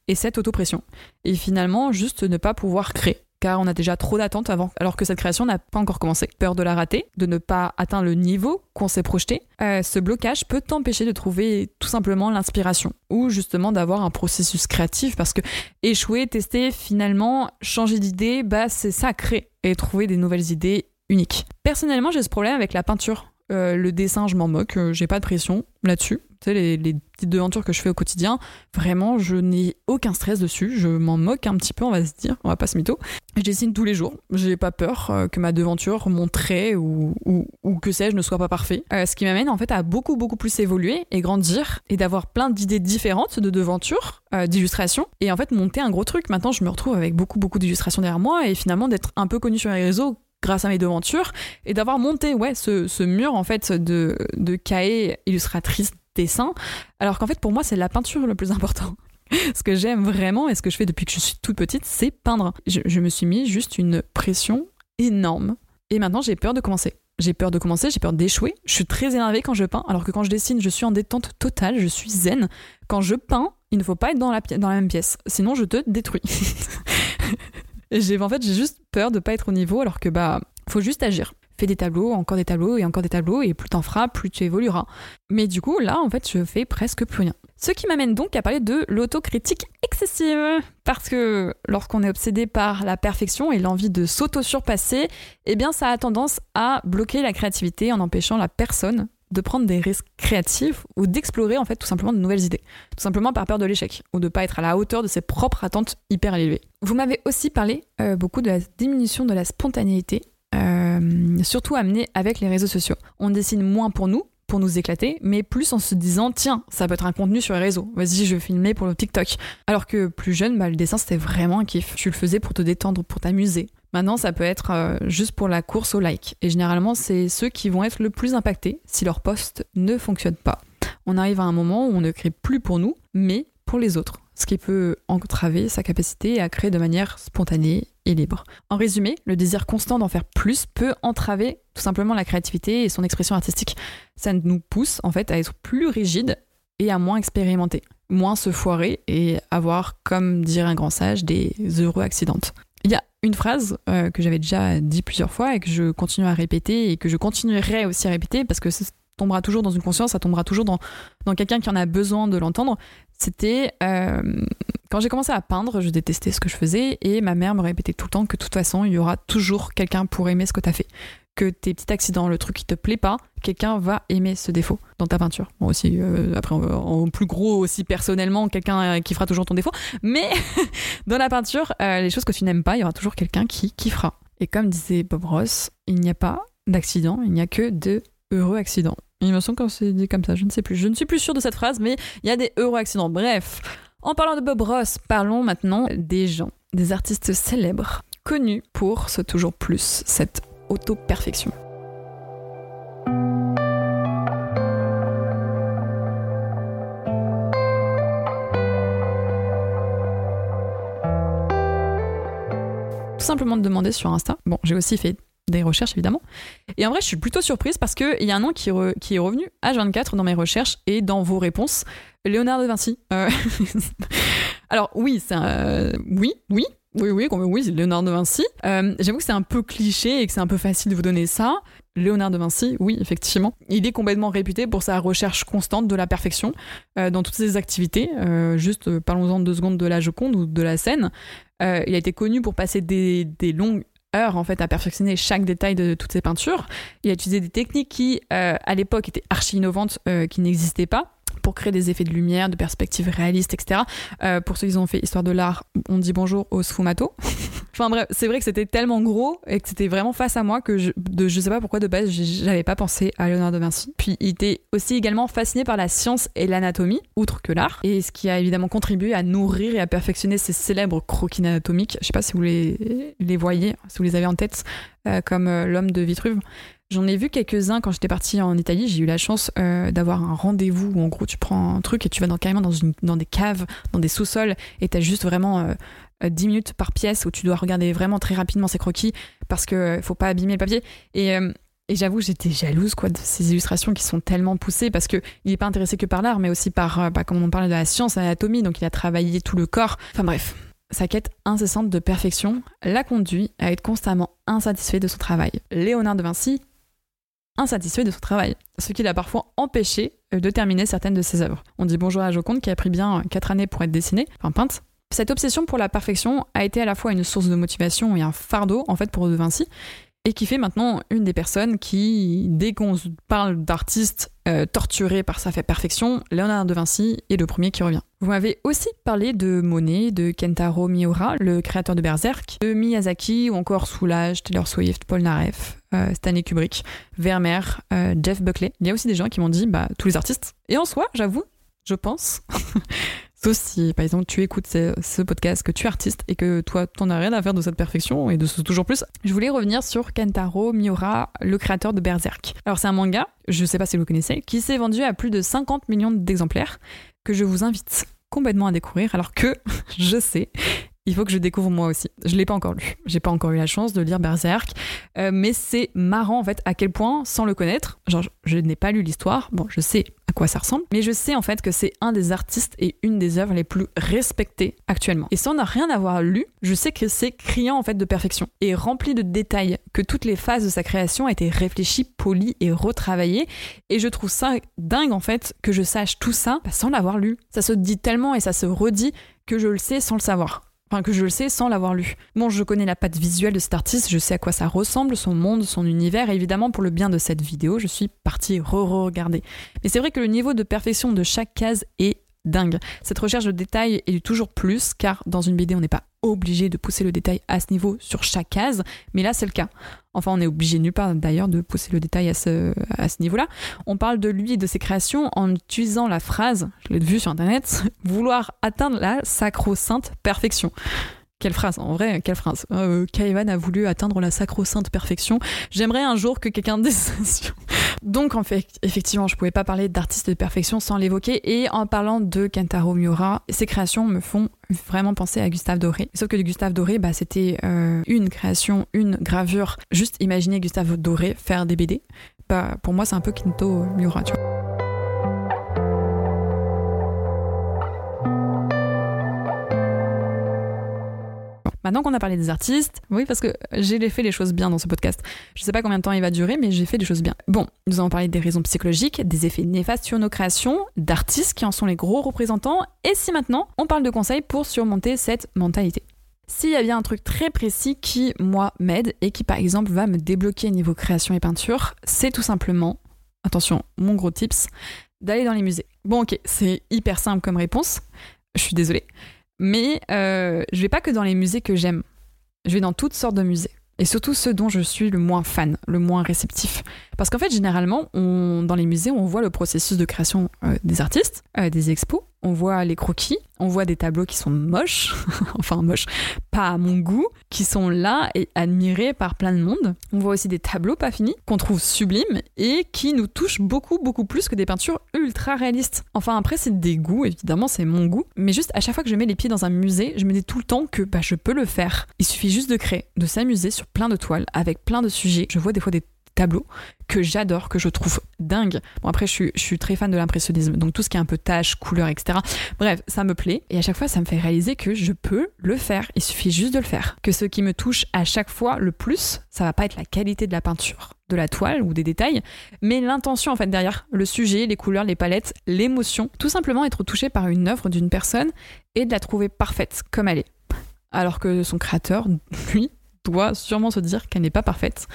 et cette autopression. Et finalement, juste ne pas pouvoir créer. Car on a déjà trop d'attentes avant, alors que cette création n'a pas encore commencé. Peur de la rater, de ne pas atteindre le niveau qu'on s'est projeté. Euh, ce blocage peut t'empêcher de trouver tout simplement l'inspiration ou justement d'avoir un processus créatif parce que échouer, tester, finalement changer d'idée, bah c'est ça créer et trouver des nouvelles idées uniques. Personnellement, j'ai ce problème avec la peinture. Euh, le dessin, je m'en moque, euh, j'ai pas de pression là-dessus. Tu sais, les, petites devantures que je fais au quotidien, vraiment, je n'ai aucun stress dessus. Je m'en moque un petit peu, on va se dire, on va pas se mytho. Je dessine tous les jours. J'ai pas peur euh, que ma devanture, mon trait ou, ou, que sais-je ne soit pas parfait. Ce qui m'amène en fait à beaucoup, beaucoup plus évoluer et grandir et d'avoir plein d'idées différentes de devanture, euh, d'illustration et en fait monter un gros truc. Maintenant, je me retrouve avec beaucoup, beaucoup d'illustrations derrière moi et finalement d'être un peu connu sur les réseaux grâce à mes devantures et d'avoir monté ouais ce, ce mur en fait de, de cahiers illustratrice dessin alors qu'en fait pour moi c'est la peinture le plus important ce que j'aime vraiment et ce que je fais depuis que je suis toute petite c'est peindre je, me suis mis juste une pression énorme et maintenant j'ai peur de commencer j'ai peur de commencer, j'ai peur d'échouer. Je suis très énervée quand je peins, alors que quand je dessine, je suis en détente totale, je suis zen. Quand je peins, il ne faut pas être dans la, dans la même pièce, sinon je te détruis. j'ai, en fait, j'ai juste peur de pas être au niveau, alors que bah, faut juste agir. Fais des tableaux, encore des tableaux et encore des tableaux, et plus t'en feras, plus tu évolueras. Mais du coup, là, en fait, je fais presque plus rien. Ce qui m'amène donc à parler de l'autocritique excessive. Parce que lorsqu'on est obsédé par la perfection et l'envie de s'auto-surpasser, eh bien, ça a tendance à bloquer la créativité en empêchant la personne de prendre des risques créatifs ou d'explorer en fait tout simplement de nouvelles idées. Tout simplement par peur de l'échec ou de pas être à la hauteur de ses propres attentes hyper élevées. Vous m'avez aussi parlé euh, beaucoup de la diminution de la spontanéité, euh, surtout amenée avec les réseaux sociaux. On dessine moins pour nous, pour nous éclater, mais plus en se disant tiens, ça peut être un contenu sur les réseaux. Vas-y, je vais filmer pour le TikTok. Alors que plus jeune, bah, le dessin c'était vraiment un kiff. Tu le faisais pour te détendre, pour t'amuser. Maintenant, ça peut être euh, juste pour la course au like. Et généralement, c'est ceux qui vont être le plus impactés si leur post ne fonctionne pas. On arrive à un moment où on ne crée plus pour nous, mais pour les autres. Ce qui peut entraver sa capacité à créer de manière spontanée et libre. En résumé, le désir constant d'en faire plus peut entraver tout simplement la créativité et son expression artistique. Ça nous pousse en fait à être plus rigide et à moins expérimenter, moins se foirer et avoir, comme dirait un grand sage, des heureux accidents. Il y a une phrase euh, que j'avais déjà dit plusieurs fois et que je continue à répéter et que je continuerai aussi à répéter parce que ça tombera toujours dans une conscience, ça tombera toujours dans, quelqu'un qui en a besoin de l'entendre. C'était euh, quand j'ai commencé à peindre, je détestais ce que je faisais et ma mère me répétait tout le temps que de toute façon, il y aura toujours quelqu'un pour aimer ce que tu as fait. Que tes petits accidents, le truc qui te plaît pas, quelqu'un va aimer ce défaut dans ta peinture. Bon aussi, euh, après en plus gros aussi personnellement, quelqu'un qui fera toujours ton défaut. Mais dans la peinture, les choses que tu n'aimes pas, il y aura toujours quelqu'un qui kiffera. Et comme disait Bob Ross, il n'y a pas d'accident, il n'y a que de heureux accidents. Il me semble qu'on s'est dit comme ça, je ne sais plus. Je ne suis plus sûre de cette phrase, mais il y a des heureux accidents. Bref, en parlant de Bob Ross, parlons maintenant des gens, des artistes célèbres, connus pour ce toujours plus, cette auto-perfection. Tout simplement de demander sur Insta. Bon, j'ai aussi fait des recherches évidemment. Et en vrai, je suis plutôt surprise parce qu'il y a un nom qui, est revenu H24 dans mes recherches et dans vos réponses. Léonard de Vinci. Euh, alors oui, c'est un... oui, oui, oui, oui, oui, Léonard de Vinci. Euh, j'avoue que c'est un peu cliché et que c'est un peu facile de vous donner ça. Léonard de Vinci, oui, effectivement. Il est complètement réputé pour sa recherche constante de la perfection euh, dans toutes ses activités. juste, parlons-en deux secondes de la Joconde ou de la scène. il a été connu pour passer des, des longues heures en fait à perfectionner chaque détail de toutes ses peintures. Il a utilisé des techniques qui, euh, à l'époque, étaient archi innovantes, euh, qui n'existaient pas pour créer des effets de lumière, de perspectives réalistes, etc. Euh, pour ceux qui ont fait histoire de l'art, on dit bonjour au sfumato. enfin bref, c'est vrai que c'était tellement gros et que c'était vraiment face à moi que je, de, je sais pas pourquoi de base j'avais pas pensé à Léonard de Vinci. Puis il était aussi également fasciné par la science et l'anatomie, outre que l'art, et ce qui a évidemment contribué à nourrir et à perfectionner ses célèbres croquis anatomiques. Je sais pas si vous les, les voyez, si vous les avez en tête, euh, comme euh, l'homme de Vitruve. J'en ai vu quelques-uns quand j'étais partie en Italie. J'ai eu la chance euh, d'avoir un rendez-vous où en gros tu prends un truc et tu vas dans, carrément dans, une, dans des caves, dans des sous-sols et tu as juste vraiment 10 minutes par pièce où tu dois regarder vraiment très rapidement ces croquis parce que faut pas abîmer le papier. Et, et j'avoue, j'étais jalouse quoi de ces illustrations qui sont tellement poussées parce que il n'est pas intéressé que par l'art, mais aussi par, bah, comme on parle de la science, l'anatomie. Donc il a travaillé tout le corps. Enfin bref, sa quête incessante de perfection l'a conduit à être constamment insatisfait de son travail. Léonard de Vinci, insatisfait de son travail, ce qui l'a parfois empêché euh, de terminer certaines de ses œuvres. On dit bonjour à Joconde qui a pris bien 4 années pour être dessinée, enfin peinte. Cette obsession pour la perfection a été à la fois une source de motivation et un fardeau en fait pour De Vinci, et qui fait maintenant une des personnes qui, dès qu'on parle d'artiste euh, torturé par sa perfection, Léonard de Vinci est le premier qui revient. Vous m'avez aussi parlé de Monet, de Kentaro Miura, le créateur de Berserk, de Miyazaki ou encore Soulage, Taylor Swift, Paul Naref, euh, Stanley Kubrick, Vermeer, euh, Jeff Buckley. Il y a aussi des gens qui m'ont dit bah, tous les artistes. Et en soi, j'avoue, je pense Sauf si, par exemple, tu écoutes ce, podcast, que tu es artiste et que toi, t'en as rien à faire de cette perfection et de ce toujours plus. Je voulais revenir sur Kentaro Miura, le créateur de Berserk. Alors, c'est un manga, je sais pas si vous connaissez, qui s'est vendu à plus de 50 millions d'exemplaires, que je vous invite complètement à découvrir, alors que je sais il faut que je découvre moi aussi. Je l'ai pas encore lu. J'ai pas encore eu la chance de lire Berserk, euh, mais c'est marrant en fait à quel point, sans le connaître, genre je n'ai pas lu l'histoire. Bon, je sais quoi ça ressemble, mais je sais en fait que c'est un des artistes et une des œuvres les plus respectées actuellement. Et sans rien avoir lu, je sais que c'est criant en fait de perfection et rempli de détails, que toutes les phases de sa création ont été réfléchies, polies et retravaillées. Et je trouve ça dingue en fait que je sache tout ça sans l'avoir lu. Ça se dit tellement et ça se redit que je le sais sans le savoir. Enfin, que je le sais sans l'avoir lu. Bon, je connais la patte visuelle de cet artiste, je sais à quoi ça ressemble, son monde, son univers, et évidemment, pour le bien de cette vidéo, je suis partie re-regarder. Mais c'est vrai que le niveau de perfection de chaque case est dingue. Cette recherche de détails est du toujours plus, car dans une BD, on n'est pas obligé de pousser le détail à ce niveau sur chaque case, mais là c'est le cas. Enfin, on est obligé nulle part d'ailleurs de pousser le détail à ce, à ce niveau-là. On parle de lui et de ses créations en utilisant la phrase, je l'ai vu sur internet, vouloir atteindre la sacro-sainte perfection. Quelle phrase, en vrai, quelle phrase. Euh, a voulu atteindre la sacro-sainte perfection. J'aimerais un jour que quelqu'un dise. Donc, en fait, effectivement, je pouvais pas parler d'artiste de perfection sans l'évoquer. Et en parlant de Kentaro Miura, ses créations me font vraiment penser à Gustave Doré. Sauf que Gustave Doré, bah, c'était euh, une création, une gravure. Juste imaginer Gustave Doré faire des BD. Bah, pour moi, c'est un peu Kento Miura. Maintenant qu'on a parlé des artistes, oui, parce que j'ai fait les choses bien dans ce podcast. Je sais pas combien de temps il va durer, mais j'ai fait des choses bien. Bon, nous avons parlé des raisons psychologiques, des effets néfastes sur nos créations, d'artistes qui en sont les gros représentants, et si maintenant on parle de conseils pour surmonter cette mentalité? S'il y a bien un truc très précis qui, moi, m'aide et qui, par exemple, va me débloquer niveau création et peinture, c'est tout simplement, attention, mon gros tips, d'aller dans les musées. Bon, ok, c'est hyper simple comme réponse, je suis désolée, mais euh, je vais pas que dans les musées que j'aime, je vais dans toutes sortes de musées. Et surtout ceux dont je suis le moins fan, le moins réceptif. Parce qu'en fait, généralement, dans les musées, on voit le processus de création euh, des artistes, euh, des expos, on voit les croquis, on voit des tableaux qui sont moches, enfin moches, pas à mon goût, qui sont là et admirés par plein de monde. On voit aussi des tableaux pas finis, qu'on trouve sublimes et qui nous touchent beaucoup, beaucoup plus que des peintures ultra réalistes. Enfin après, c'est des goûts, évidemment, c'est mon goût, mais juste à chaque fois que je mets les pieds dans un musée, je me dis tout le temps que bah, je peux le faire. Il suffit juste de créer, de s'amuser sur plein de toiles, avec plein de sujets. Je vois des fois des tableaux que j'adore, que je trouve dingue. Bon, après, je suis, très fan de l'impressionnisme, donc tout ce qui est un peu tâche, couleur, etc. Bref, ça me plaît. Et à chaque fois, ça me fait réaliser que je peux le faire. Il suffit juste de le faire. Que ce qui me touche à chaque fois le plus, ça va pas être la qualité de la peinture, de la toile ou des détails, mais l'intention en fait derrière, le sujet, les couleurs, les palettes, l'émotion. Tout simplement être touché par une œuvre d'une personne et de la trouver parfaite comme elle est. Alors que son créateur, lui, doit sûrement se dire qu'elle n'est pas parfaite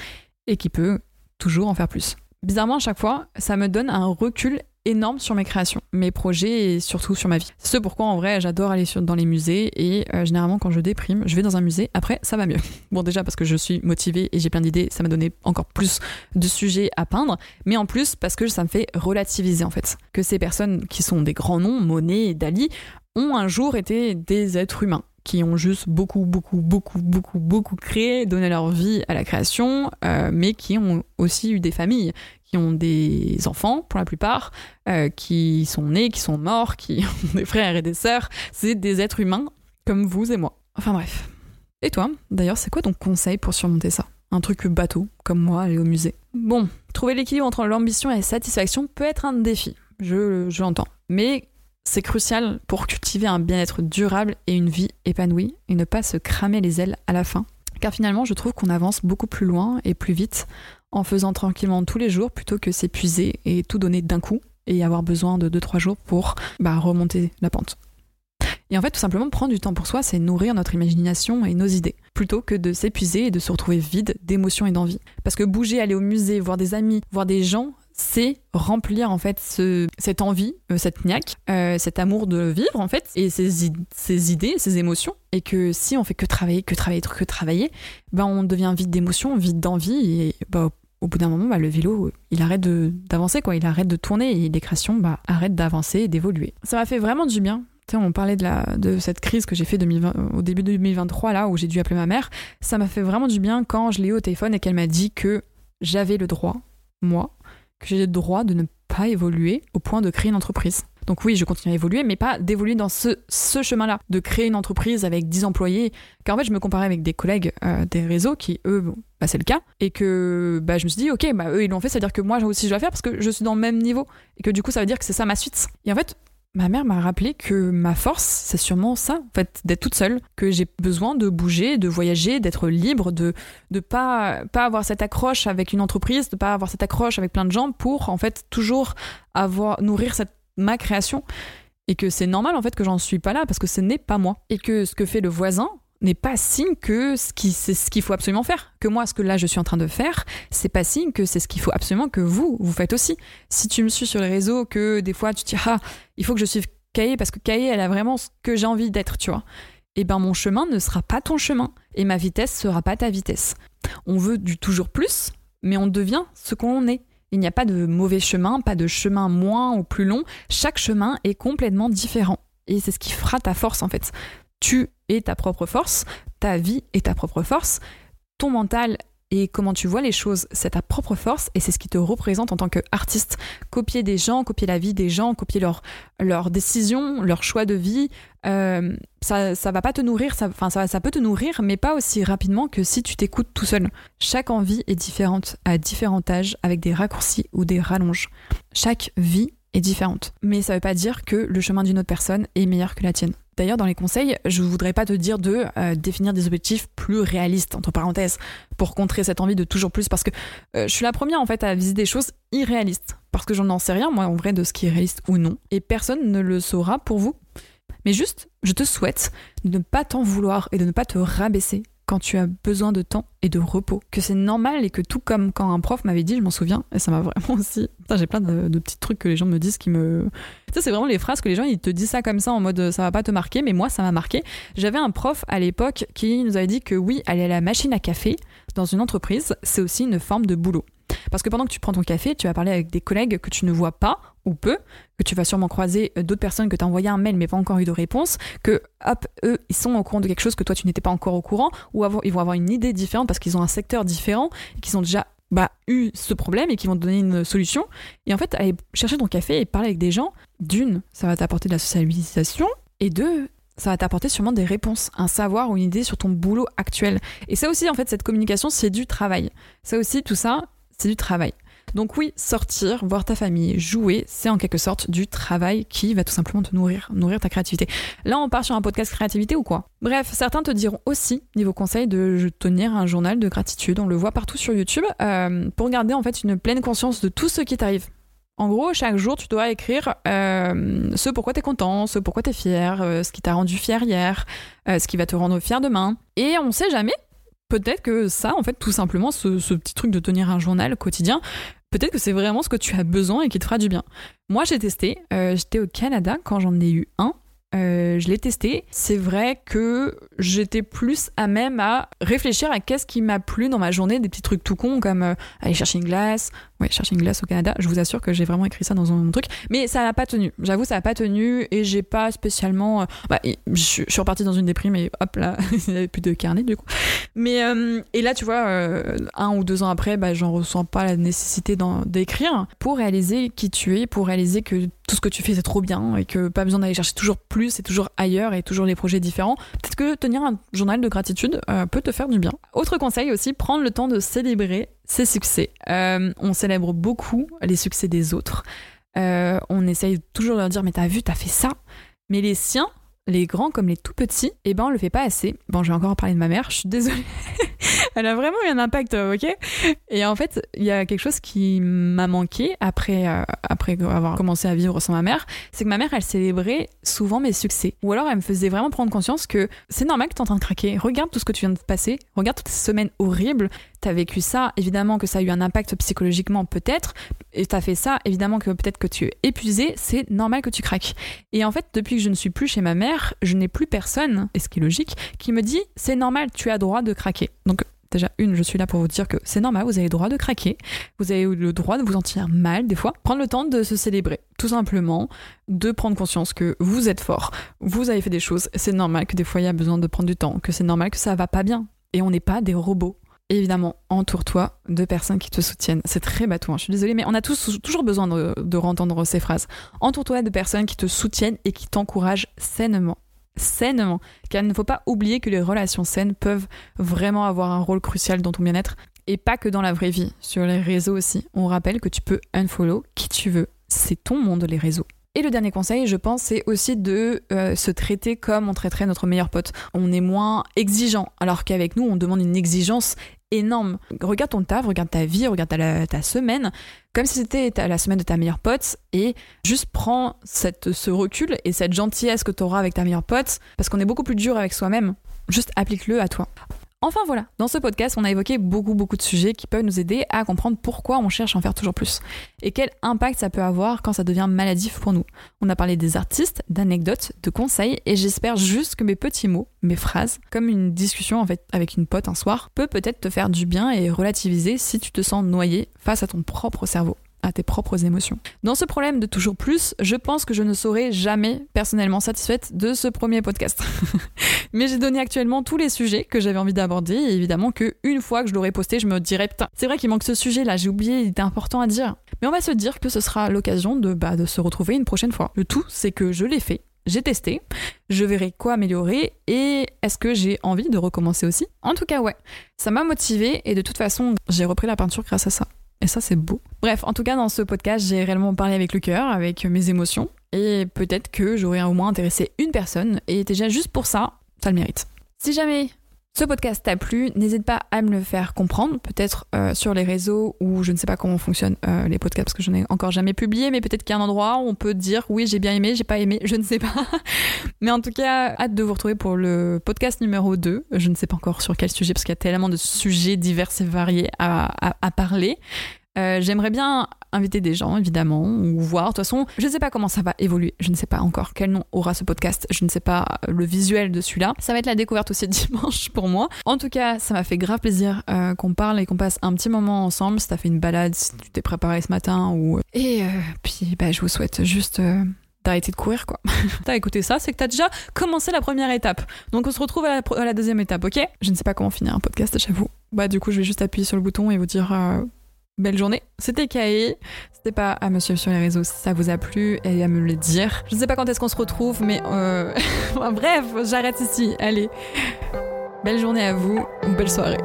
et qu'il peut toujours en faire plus. Bizarrement, à chaque fois, ça me donne un recul énorme sur mes créations, mes projets et surtout sur ma vie. C'est ce pourquoi en vrai j'adore aller dans les musées et euh, généralement quand je déprime, je vais dans un musée, après ça va mieux. Bon déjà parce que je suis motivée et j'ai plein d'idées, ça m'a donné encore plus de sujets à peindre, mais en plus parce que ça me fait relativiser en fait. Que ces personnes qui sont des grands noms, Monet et Dali, ont un jour été des êtres humains qui ont juste beaucoup, beaucoup, beaucoup, beaucoup, beaucoup créé, donné leur vie à la création, euh, mais qui ont aussi eu des familles, qui ont des enfants pour la plupart, euh, qui sont nés, qui sont morts, qui ont des frères et des sœurs. C'est des êtres humains comme vous et moi. Enfin bref. Et toi, d'ailleurs, c'est quoi ton conseil pour surmonter ça? Un truc bateau, comme moi, aller au musée? Bon, trouver l'équilibre entre l'ambition et la satisfaction peut être un défi, je, je l'entends. Mais c'est crucial pour cultiver un bien-être durable et une vie épanouie et ne pas se cramer les ailes à la fin. Car finalement, je trouve qu'on avance beaucoup plus loin et plus vite en faisant tranquillement tous les jours plutôt que s'épuiser et tout donner d'un coup et avoir besoin de 2-3 jours pour bah, remonter la pente. Et en fait, tout simplement, prendre du temps pour soi, c'est nourrir notre imagination et nos idées, plutôt que de s'épuiser et de se retrouver vide d'émotions et d'envie. Parce que bouger, aller au musée, voir des amis, voir des gens, c'est remplir en fait ce, cette envie, euh, cette niaque, euh, cet amour de vivre en fait, et ces, idées, ces émotions, et que si on fait que travailler, que travailler, que travailler, ben on devient vide d'émotions, vide d'envie, et bah, au bout d'un moment, bah, le vélo, il arrête d'avancer, quoi, il arrête de tourner, et les créations bah, arrêtent d'avancer et d'évoluer. Ça m'a fait vraiment du bien. on parlait de, la, de cette crise que j'ai fait au début de 2023, là, où j'ai dû appeler ma mère. Ça m'a fait vraiment du bien quand je l'ai eu au téléphone et qu'elle m'a dit que j'avais le droit, moi, que j'ai le droit de ne pas évoluer au point de créer une entreprise. Donc oui, je continue à évoluer, mais pas d'évoluer dans ce, chemin-là, de créer une entreprise avec 10 employés. Car en fait, je me comparais avec des collègues euh, des réseaux qui, eux, bah, c'est le cas. Et que bah, je me suis dit, ok, bah, eux, ils l'ont fait, c'est-à-dire que moi aussi, je dois faire parce que je suis dans le même niveau. Et que du coup, ça veut dire que c'est ça ma suite. Et en fait, ma mère m'a rappelé que ma force, c'est sûrement ça, en fait, d'être toute seule, que j'ai besoin de bouger, de voyager, d'être libre, de ne pas, pas avoir cette accroche avec une entreprise, de pas avoir cette accroche avec plein de gens pour, en fait, toujours avoir, nourrir ma création. Et que c'est normal, en fait, que j'en suis pas là, parce que ce n'est pas moi. Et que ce que fait le voisin, n'est pas signe que ce qui c'est ce qu'il faut absolument faire. Que moi, ce que là je suis en train de faire, c'est pas signe que c'est ce qu'il faut absolument que vous vous faites aussi. Si tu me suis sur les réseaux, que des fois tu te dis ah il faut que je suive Kaye parce que Kaye elle a vraiment ce que j'ai envie d'être, tu vois. Eh ben mon chemin ne sera pas ton chemin et ma vitesse sera pas ta vitesse. On veut du toujours plus, mais on devient ce qu'on est. Il n'y a pas de mauvais chemin, pas de chemin moins ou plus long. Chaque chemin est complètement différent. Et c'est ce qui fera ta force en fait tu es ta propre force, ta vie est ta propre force, ton mental et comment tu vois les choses, c'est ta propre force et c'est ce qui te représente en tant qu'artiste. Copier des gens, copier la vie des gens, copier leurs leur décisions, leurs choix de vie, euh, ça, ça va pas te nourrir, ça, peut te nourrir, mais pas aussi rapidement que si tu t'écoutes tout seul. Chaque envie est différente à différents âges avec des raccourcis ou des rallonges. Chaque vie est différente. Mais ça veut pas dire que le chemin d'une autre personne est meilleur que la tienne. D'ailleurs, dans les conseils, je ne voudrais pas te dire de euh, définir des objectifs plus réalistes, entre parenthèses, pour contrer cette envie de toujours plus, parce que euh, je suis la première en fait à viser des choses irréalistes, parce que j'en sais rien, moi, en vrai, de ce qui est réaliste ou non, et personne ne le saura pour vous. Mais juste, je te souhaite de ne pas t'en vouloir et de ne pas te rabaisser quand tu as besoin de temps et de repos. Que c'est normal et que tout comme quand un prof m'avait dit, je m'en souviens, et ça m'a vraiment aussi. J'ai plein de, petits trucs que les gens me disent qui me. Ça, c'est vraiment les phrases que les gens ils te disent ça comme ça en mode ça va pas te marquer, mais moi ça m'a marqué. J'avais un prof à l'époque qui nous avait dit que oui, aller à la machine à café dans une entreprise, c'est aussi une forme de boulot. Parce que pendant que tu prends ton café, tu vas parler avec des collègues que tu ne vois pas ou peu, que tu vas sûrement croiser euh, d'autres personnes que tu as envoyé un mail mais pas encore eu de réponse, que hop, eux, ils sont au courant de quelque chose que toi tu n'étais pas encore au courant, ou ils vont avoir une idée différente parce qu'ils ont un secteur différent et qu'ils ont déjà bah, eu ce problème et qui vont te donner une solution. Et en fait, aller chercher ton café et parler avec des gens, d'une, ça va t'apporter de la socialisation, et deux, ça va t'apporter sûrement des réponses, un savoir ou une idée sur ton boulot actuel. Et ça aussi, en fait, cette communication, c'est du travail. Ça aussi, tout ça, c'est du travail. Donc oui, sortir, voir ta famille, jouer, c'est en quelque sorte du travail qui va tout simplement te nourrir, nourrir ta créativité. Là, on part sur un podcast créativité ou quoi? Bref, certains te diront aussi, niveau conseil, de tenir un journal de gratitude. On le voit partout sur YouTube, euh, pour garder en fait une pleine conscience de tout ce qui t'arrive. En gros, chaque jour, tu dois écrire euh, ce pourquoi t'es content, ce pourquoi t'es fier, euh, ce qui t'a rendu fier hier, ce qui va te rendre fier demain. Et on sait jamais, peut-être que ça, en fait, tout simplement, ce, petit truc de tenir un journal quotidien, peut-être que c'est vraiment ce que tu as besoin et qui te fera du bien. Moi, j'ai testé. Euh, j'étais au Canada quand j'en ai eu un. Euh, je l'ai testé. C'est vrai que j'étais plus à même à réfléchir à qu'est-ce qui m'a plu dans ma journée, des petits trucs tout cons comme euh, aller chercher une glace, Ouais, chercher une glace au Canada. Je vous assure que j'ai vraiment écrit ça dans un truc. Mais ça n'a pas tenu. J'avoue, ça n'a pas tenu et j'ai pas spécialement. Euh, bah, je, suis repartie dans une déprime et hop là, il n'y avait plus de carnet du coup. Mais euh, et là, tu vois, euh, un ou deux ans après, bah, j'en ressens pas la nécessité d'écrire pour réaliser qui tu es, pour réaliser que tout ce que tu fais c'est trop bien et que pas besoin d'aller chercher toujours plus et toujours ailleurs et toujours les projets différents. Que tenir un journal de gratitude peut te faire du bien. Autre conseil aussi, prendre le temps de célébrer ses succès. Euh, on célèbre beaucoup les succès des autres. Euh, on essaye toujours de leur dire mais t'as vu, t'as fait ça. Mais les siens, les grands comme les tout petits, eh ben on le fait pas assez. Bon, je vais encore parler de ma mère, je suis désolée. Elle a vraiment eu un impact, euh, ok? Et en fait, il y a quelque chose qui m'a manqué après, euh, après avoir commencé à vivre sans ma mère, c'est que ma mère, elle célébrait souvent mes succès. Ou alors, elle me faisait vraiment prendre conscience que c'est normal que tu es en train de craquer. Regarde tout ce que tu viens de passer, regarde toutes ces semaines horribles. Tu as vécu ça, évidemment que ça a eu un impact psychologiquement peut-être, et tu as fait ça, évidemment que peut-être que tu es épuisé, c'est normal que tu craques. Et en fait, depuis que je ne suis plus chez ma mère, je n'ai plus personne, et ce qui est logique, qui me dit c'est normal, tu as droit de craquer. Donc déjà une, je suis là pour vous dire que c'est normal, vous avez le droit de craquer, vous avez le droit de vous sentir mal des fois. Prendre le temps de se célébrer, tout simplement, de prendre conscience que vous êtes fort, vous avez fait des choses, c'est normal que des fois il y a besoin de prendre du temps, que c'est normal que ça va pas bien. Et on n'est pas des robots. Évidemment, entoure-toi de personnes qui te soutiennent. C'est très bateau, hein. je suis désolée, mais on a tous toujours besoin de, de entendre ces phrases. Entoure-toi de personnes qui te soutiennent et qui t'encouragent sainement. Sainement. Car il ne faut pas oublier que les relations saines peuvent vraiment avoir un rôle crucial dans ton bien-être. Et pas que dans la vraie vie, sur les réseaux aussi. On rappelle que tu peux unfollow qui tu veux. C'est ton monde, les réseaux. Et le dernier conseil, je pense, c'est aussi de euh, se traiter comme on traiterait notre meilleur pote. On est moins exigeant, alors qu'avec nous, on demande une exigence énorme. Regarde ton taf, regarde ta vie, regarde ta, semaine, comme si c'était la semaine de ta meilleure pote, et juste prends cette, ce recul et cette gentillesse que tu auras avec ta meilleure pote, parce qu'on est beaucoup plus dur avec soi-même. Juste applique-le à toi. Enfin voilà, dans ce podcast, on a évoqué beaucoup beaucoup de sujets qui peuvent nous aider à comprendre pourquoi on cherche à en faire toujours plus et quel impact ça peut avoir quand ça devient maladif pour nous. On a parlé des artistes, d'anecdotes, de conseils et j'espère juste que mes petits mots, mes phrases, comme une discussion en fait avec une pote un soir, peut peut-être te faire du bien et relativiser si tu te sens noyé face à ton propre cerveau à tes propres émotions. Dans ce problème de toujours plus, je pense que je ne serai jamais personnellement satisfaite de ce premier podcast. Mais j'ai donné actuellement tous les sujets que j'avais envie d'aborder et évidemment que une fois que je l'aurai posté, je me dirai putain, c'est vrai qu'il manque ce sujet là, j'ai oublié, il était important à dire. Mais on va se dire que ce sera l'occasion de, bah, de se retrouver une prochaine fois. Le tout, c'est que je l'ai fait, j'ai testé, je verrai quoi améliorer et est-ce que j'ai envie de recommencer aussi? En tout cas, ouais, ça m'a motivé et de toute façon, j'ai repris la peinture grâce à ça. Et ça, c'est beau. Bref, en tout cas, dans ce podcast, j'ai réellement parlé avec le cœur, avec mes émotions. Et peut-être que j'aurais au moins intéressé une personne. Et déjà, juste pour ça, ça le mérite. Si jamais ce podcast t'a plu, n'hésite pas à me le faire comprendre, peut-être euh, sur les réseaux ou je ne sais pas comment fonctionnent euh, les podcasts parce que je n'en ai encore jamais publié, mais peut-être qu'il y a un endroit où on peut dire oui j'ai bien aimé, j'ai pas aimé, je ne sais pas. mais en tout cas, hâte de vous retrouver pour le podcast numéro 2. Je ne sais pas encore sur quel sujet parce qu'il y a tellement de sujets divers et variés à, à parler. Euh, j'aimerais bien inviter des gens, évidemment, ou voir. De toute façon, je ne sais pas comment ça va évoluer. Je ne sais pas encore quel nom aura ce podcast. Je ne sais pas le visuel de celui-là. Ça va être la découverte aussi dimanche pour moi. En tout cas, ça m'a fait grave plaisir euh, qu'on parle et qu'on passe un petit moment ensemble. Si t'as fait une balade, si tu t'es préparé ce matin ou... Et euh, puis, bah, je vous souhaite juste d'arrêter de courir quoi. t'as écouté ça, c'est que t'as déjà commencé la première étape. Donc on se retrouve à la, deuxième étape, ok? Je ne sais pas comment finir un podcast, j'avoue. Bah du coup je vais juste appuyer sur le bouton et vous dire belle journée. C'était Kae. C'était pas à monsieur sur les réseaux si ça vous a plu et à me le dire. Je ne sais pas quand est-ce qu'on se retrouve, mais euh... bref, j'arrête ici. Allez. Belle journée à vous, belle soirée.